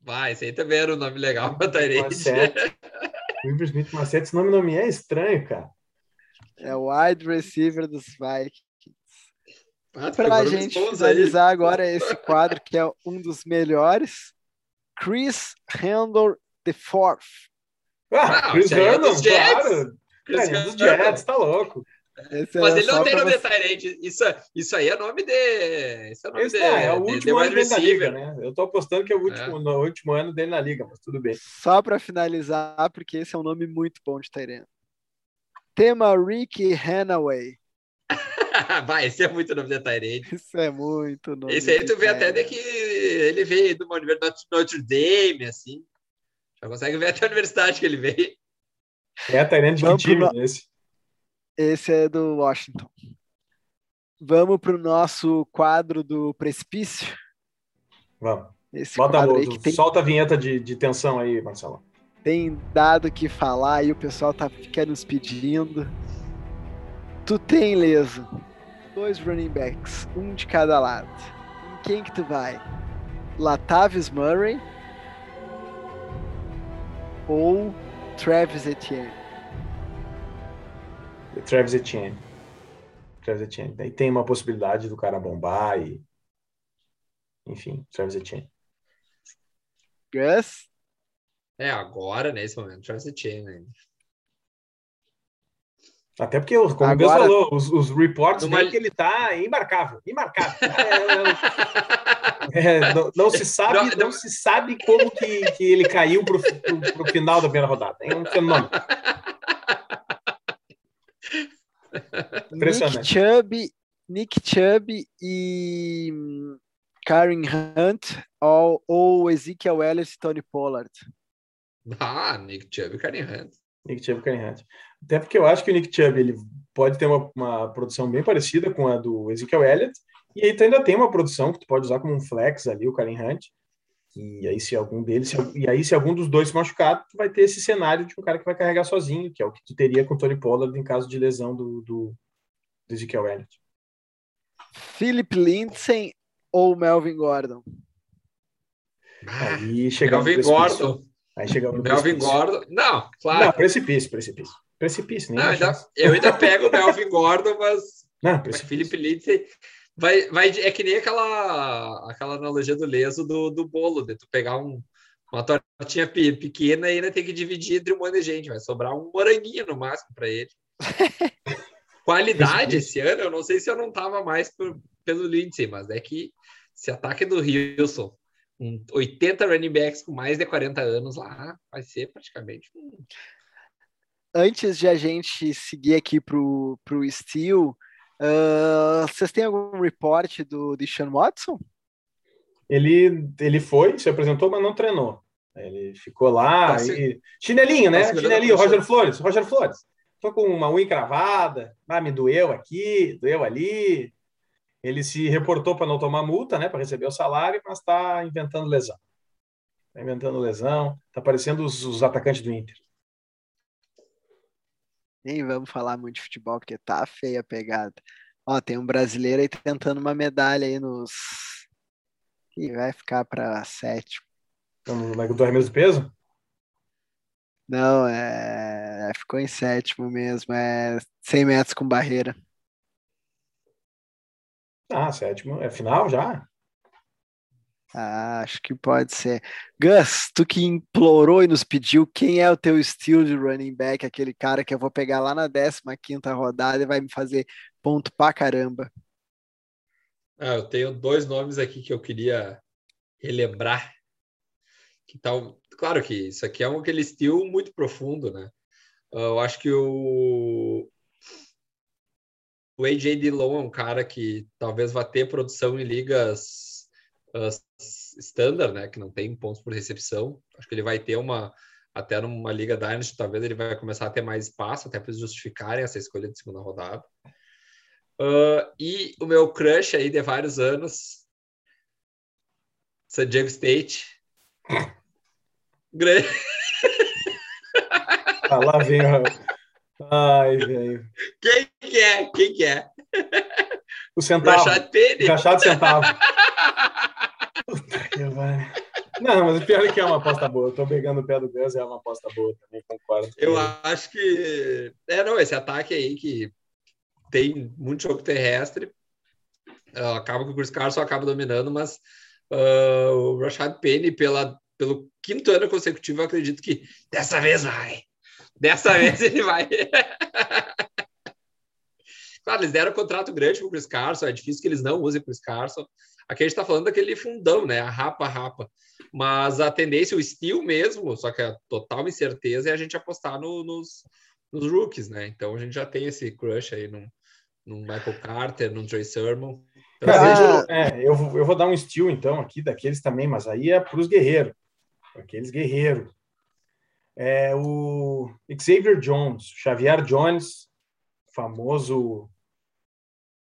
Vai, esse aí também era um nome legal pra. Wilbur Smith Macete, esse nome não me é estranho, cara. É o wide receiver dos Vikings. Ah, Para pegou a gente pontos aí. finalizar agora esse quadro, que é um dos melhores, Chris Handler the Fourth. Ah, Ah, Chris aí é claro. Chris É, dos. Jets, tá louco. Esse Mas é ele não tem nome de você- Tyrande. Isso, isso aí é nome de. Isso é nome Esse de, é, é o de- de último ano dele na liga, né? Eu tô apostando que é o último, no último ano dele na liga, mas tudo bem. Só para finalizar, porque esse é um nome muito bom de Tyrene. Tema Ricky Hanaway. Vai, esse é muito nome de Tyrande. Isso é muito nome. Esse aí de tu vê até de que ele veio de uma universidade Notre Dame, assim. Já consegue ver até a universidade que ele veio. É, Tyrande de que Vamos pro time no- esse? Esse é do Washington. Vamos para o nosso quadro do precipício. Vamos. Esse Bota quadro o, aí que tem, solta a vinheta de, de tensão aí, Marcelo. Tem dado que falar e o pessoal tá ficando nos pedindo. Tu tem, Leso, dois running backs, um de cada lado. Em quem que tu vai? Latavius Murray ou Travis Etienne? Travis Etienne. Travis Etienne. Daí tem uma possibilidade do cara bombar e. Enfim, Travis Etienne. Gus? É, agora, nesse momento, Travis Etienne ainda. Até porque, como o Gus Agora- falou, os, os reports Numa- que ele tá embarcável. Embarcável. É, é, não, não se sabe, Não, não, não- se sabe como que, que ele caiu pro, pro final da primeira rodada. É um fenômeno. Nick Impressionante. Chubb, Nick Chubb e hum, Karen Hunt ou, ou Ezekiel Elliott e Tony Pollard? Ah, Nick Chubb e Karen Hunt. Nick Chubb e Karen Hunt. Até porque eu acho que o Nick Chubb ele pode ter uma, uma produção bem parecida com a do Ezekiel Elliott, e aí tu ainda tem uma produção que tu pode usar como um flex ali, o Karen Hunt. E aí, se algum deles, se, e aí, se algum dos dois se machucar, tu vai ter esse cenário de um cara que vai carregar sozinho, que é o que tu teria com o Tony Pollard em caso de lesão do, do, do Ezekiel Elliott. Philip Lindsay ou Melvin Gordon? Aí chegava Melvin. Gordon. Aí chegava no Melvin precipício. Gordon. Não, claro. Não, precipício, precipício. Precipício, nem Não, ainda- eu ainda pego o Melvin Gordon, mas Não, Mas precipício. Felipe Lindsay vai, vai, é que nem aquela, aquela analogia do leso do, do bolo, de tu pegar um, uma tortinha pe- pequena e ainda tem que dividir entre um monte de gente, vai sobrar um moranguinho no máximo para ele. Qualidade esse ano, eu não sei se eu não tava mais por- pelo Lindsay, mas é que esse ataque do Wilson, um 80 running backs com mais de 40 anos lá, vai ser praticamente um Antes de a gente seguir aqui pro, pro Steel, ah, vocês têm algum report do Deshaun Watson? Ele, ele foi, se apresentou, mas não treinou. Ele ficou lá Tá se- e... Chinelinho, né? tá Chinelinho. Roger Flores. Roger Flores. Tô com uma unha cravada. Ah, me doeu aqui, doeu ali. Ele se reportou para não tomar multa, né? Para receber o salário, mas está inventando lesão. Está inventando lesão. Tá parecendo os, os atacantes do Inter. Nem vamos falar muito de futebol, porque tá feia a pegada. Ó, tem um brasileiro aí tentando uma medalha aí nos. E vai ficar para sétimo. Então, no do arremesso do peso? Não, é... ficou em sétimo mesmo. É 100 metros com barreira. Ah, sétimo. É final já? Ah, acho que pode ser. Gus, tu que implorou e nos pediu quem é o teu estilo de running back, aquele cara que eu vou pegar lá na 15ª rodada e vai me fazer ponto pra caramba. Ah, eu tenho dois nomes aqui que eu queria relembrar. Que tal? Claro que isso aqui é um aquele estilo muito profundo, né? Ah, Eu acho que o o AJ Dillon é um cara que talvez vá ter produção em ligas ah, standard, né? Que não tem pontos por recepção. Acho que ele vai ter uma até numa liga Dynasty, talvez ele vai começar a ter mais espaço, até para eles justificarem essa escolha de segunda rodada. Ah, e o meu crush aí de vários anos, San Diego State. Grande. Ah, lá vem. Ai, velho. Quem que é? Quem que é? O centavo. Rashad Penny. Rachado centavo. Puta que. Não, mas o pior é que é uma aposta boa. Eu tô pegando o pé do Gus, é uma aposta boa também, concordo. Eu acho que. É, não, esse ataque aí que tem muito jogo terrestre. ah, acaba que o Chris Carson acaba dominando, mas ah, o Rashad Penny, pela, pelo quinto ano consecutivo, eu acredito que dessa vez vai. Dessa vez ele vai. claro, eles deram um contrato grande pro Chris Carson, é difícil que eles não usem o Chris Carson. Aqui a gente tá falando daquele fundão, né? A rapa-rapa. Mas a tendência, o estilo mesmo, só que a total incerteza é a gente apostar no- nos, nos rookies, né? Então a gente já tem esse crush aí no, no Michael Carter, no Trey Sermon. Então, Ah. é, eu, vou- eu vou dar um estilo então aqui daqueles também, mas aí é para os guerreiros, aqueles guerreiros. É o Xavier Jones, Xavier Jones, famoso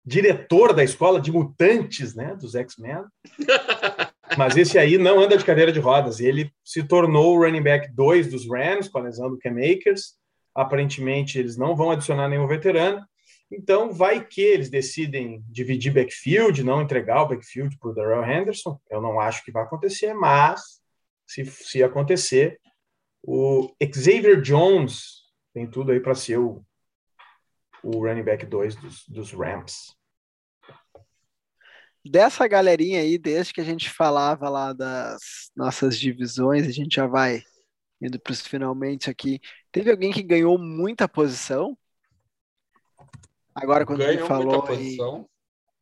diretor da escola de mutantes, né, dos X-Men. Mas esse aí não anda de cadeira de rodas. Ele se tornou o running back 2 dos Rams com a lesão do Cam Akers. Aparentemente eles não vão adicionar nenhum veterano. Então, vai que eles decidem dividir backfield, não entregar o backfield para o Darrell Henderson. Eu não acho que vai acontecer, mas se, se acontecer, o Xavier Jones tem tudo aí para ser o, o running back 2 dos, dos Rams. Dessa galerinha aí, desde que a gente falava lá das nossas divisões, a gente já vai indo para os finalmente aqui. Teve alguém que ganhou muita posição? Agora quando ele falou muita aí, posição.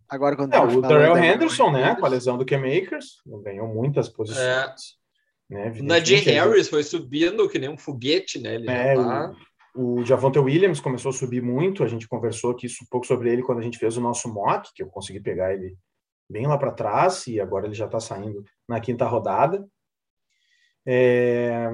agora quando É, o Darrell da- Henderson, né, com a lesão do Cam Akers, ganhou muitas posições. Né, O Najee Harris foi subindo que nem um foguete, né? Ele É, tá... O Javonte Williams começou a subir muito. A gente conversou aqui um pouco sobre ele quando a gente fez o nosso mock, que eu consegui pegar ele bem lá para trás, e agora ele já está saindo na quinta rodada. É,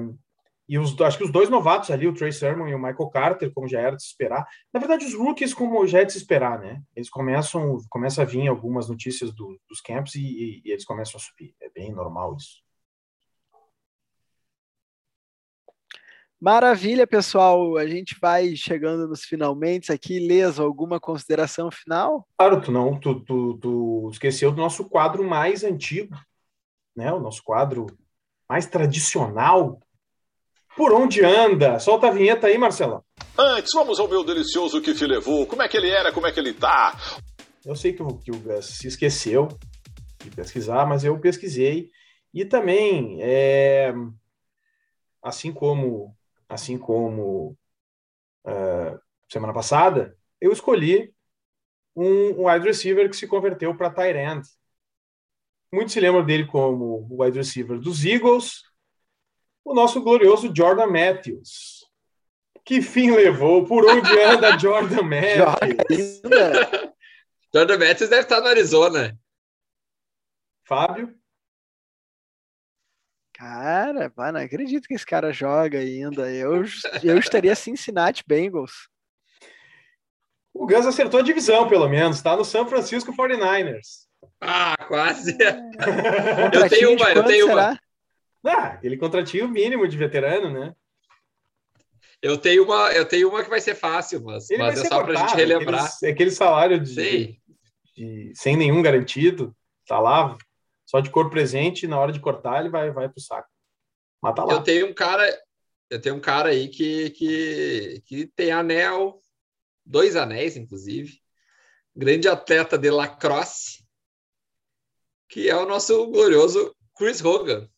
E os, acho que os dois novatos ali, o Trey Sermon e o Michael Carter, como já era de se esperar. Na verdade, os rookies, como já é de se esperar, né? Eles começam, começa a vir algumas notícias do, dos camps e, e, e eles começam a subir. É bem normal isso. Maravilha, pessoal. A gente vai chegando nos finalmente aqui. Leso, alguma consideração final? Claro, tu não, tu, tu, tu esqueceu do nosso quadro mais antigo, né? O nosso quadro mais tradicional. Por onde anda? Solta a vinheta aí, Marcelo. Antes, vamos ao meu delicioso que levou. Como é que ele era, como é que ele tá? Eu sei que o, que o Gus se esqueceu de pesquisar, mas eu pesquisei. E também, é, assim como assim como uh, semana passada, eu escolhi um, um wide receiver que se converteu para tight end. Muitos se lembram dele como o wide receiver dos Eagles, o nosso glorioso Jordan Matthews. Que fim levou? Por onde anda Jordan Matthews? Jordan Matthews deve estar no Arizona. Fábio? Cara, pá, não acredito que esse cara joga ainda. Eu, eu estaria Cincinnati Bengals. O Gus acertou a divisão, pelo menos. Tá no São Francisco 49ers. Ah, quase. eu tenho uma, eu tenho será? uma. Ah, aquele contratinho mínimo de veterano, né? Eu tenho uma, eu tenho uma que vai ser fácil, mas, mas é só para a gente relembrar. Aquele, aquele salário de, de, sem nenhum garantido, tá lá, só de cor presente, na hora de cortar, ele vai, vai pro saco. Mata lá. Eu tenho um cara, eu tenho um cara aí que, que, que tem anel, dois anéis, inclusive. Grande atleta de lacrosse, que é o nosso glorioso Chris Hogan.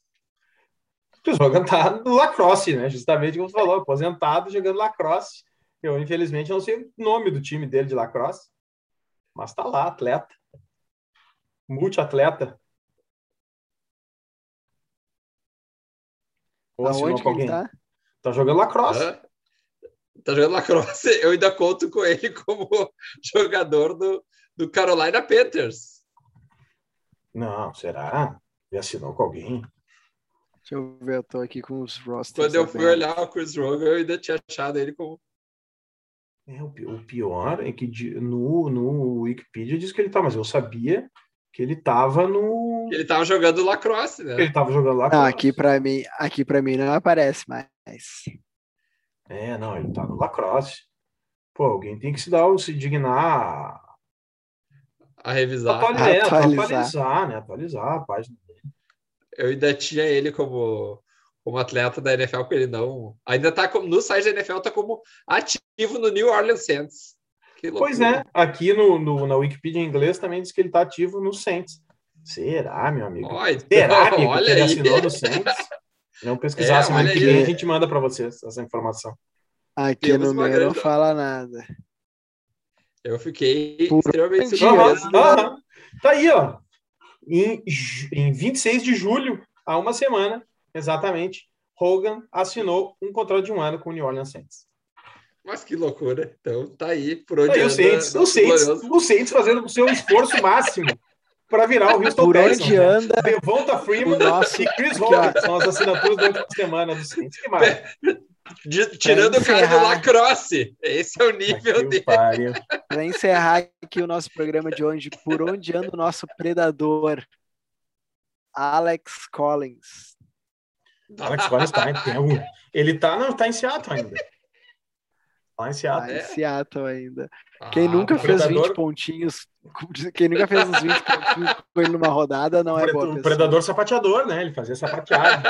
Chris Hogan tá no lacrosse, né? Justamente como você falou, aposentado jogando lacrosse. Eu, infelizmente, não sei o nome do time dele de lacrosse, mas tá lá, atleta. Multiatleta. Ou Aonde que ele tá? Tá jogando lacrosse. Tá jogando lacrosse. Eu ainda conto com ele como jogador do, do Carolina Panthers. Não, será? Ele assinou com alguém? Deixa eu ver, eu tô aqui com os rosters. Quando eu fui olhar o Chris Rogan, eu ainda tinha achado ele como. É, o pior é que no, no Wikipedia diz que ele tá, mas eu sabia que ele tava no. Ele tava jogando lacrosse, né? Ele tava jogando lacrosse. Não, aqui para mim, aqui para mim não aparece mais. É, não, ele tá no lacrosse. Pô, alguém tem que se dar, se dignar a revisar. Atualizar, atualizar. atualizar, né? Atualizar a página dele. Eu ainda tinha ele como, como atleta da NFL, porque ele não. Ainda tá como, no site da NFL, tá como ativo no New Orleans Saints. Pois é, aqui no, no, na Wikipedia em inglês também diz que ele está ativo no Saints. Será, meu amigo? Oh, então, Será, amigo, que ele assinou no Saints? Vamos pesquisar é, semana que vem a gente manda para vocês essa informação. Aqui Temos no meio não fala nada. Eu fiquei Por extremamente surpreso. Tá aí, ó. Em, em 26 de julho, há uma semana, exatamente, Hogan assinou um contrato de um ano com o New Orleans Saints. Mas que loucura. Então tá aí por onde aí, anda. O Saints, o, Saints, o Saints fazendo o seu esforço máximo para virar o Houston Por Texans, onde né? anda Devonta Freeman nosso... e Chris Hogan são as assinaturas da última semana do Saints. Que mais? De, tirando o cara do lacrosse. Esse é o nível aqui dele. Para encerrar aqui o nosso programa de hoje, por onde anda o nosso predador? Alex Collins. Alex Collins tá, tem algum... Ele tá, não, tá em Seattle ainda. Lá em Seattle. Em Seattle ainda. Ah, quem nunca fez Predador... 20 pontinhos, quem nunca fez uns 20 pontinhos com ele numa rodada, não é boa O Predador sapateador, né? Ele fazia sapateado.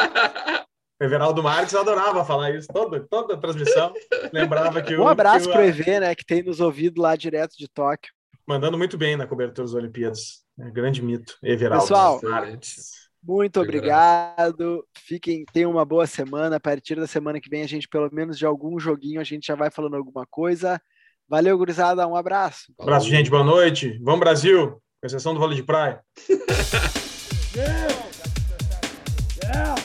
o Everaldo Marques adorava falar isso, toda, toda a transmissão. Lembrava que Um abraço que o, EV, né? Que tem nos ouvido lá direto de Tóquio. Mandando muito bem na cobertura das Olimpíadas. É, grande mito, Everaldo Pessoal, Marques. Muito obrigado. Fiquem, tenham uma boa semana. A partir da semana que vem, a gente, pelo menos de algum joguinho, a gente já vai falando alguma coisa. Valeu, gurizada. Um abraço. Um abraço, gente. Boa noite. Vamos, Brasil. Com exceção do vôlei de praia. yeah. Yeah.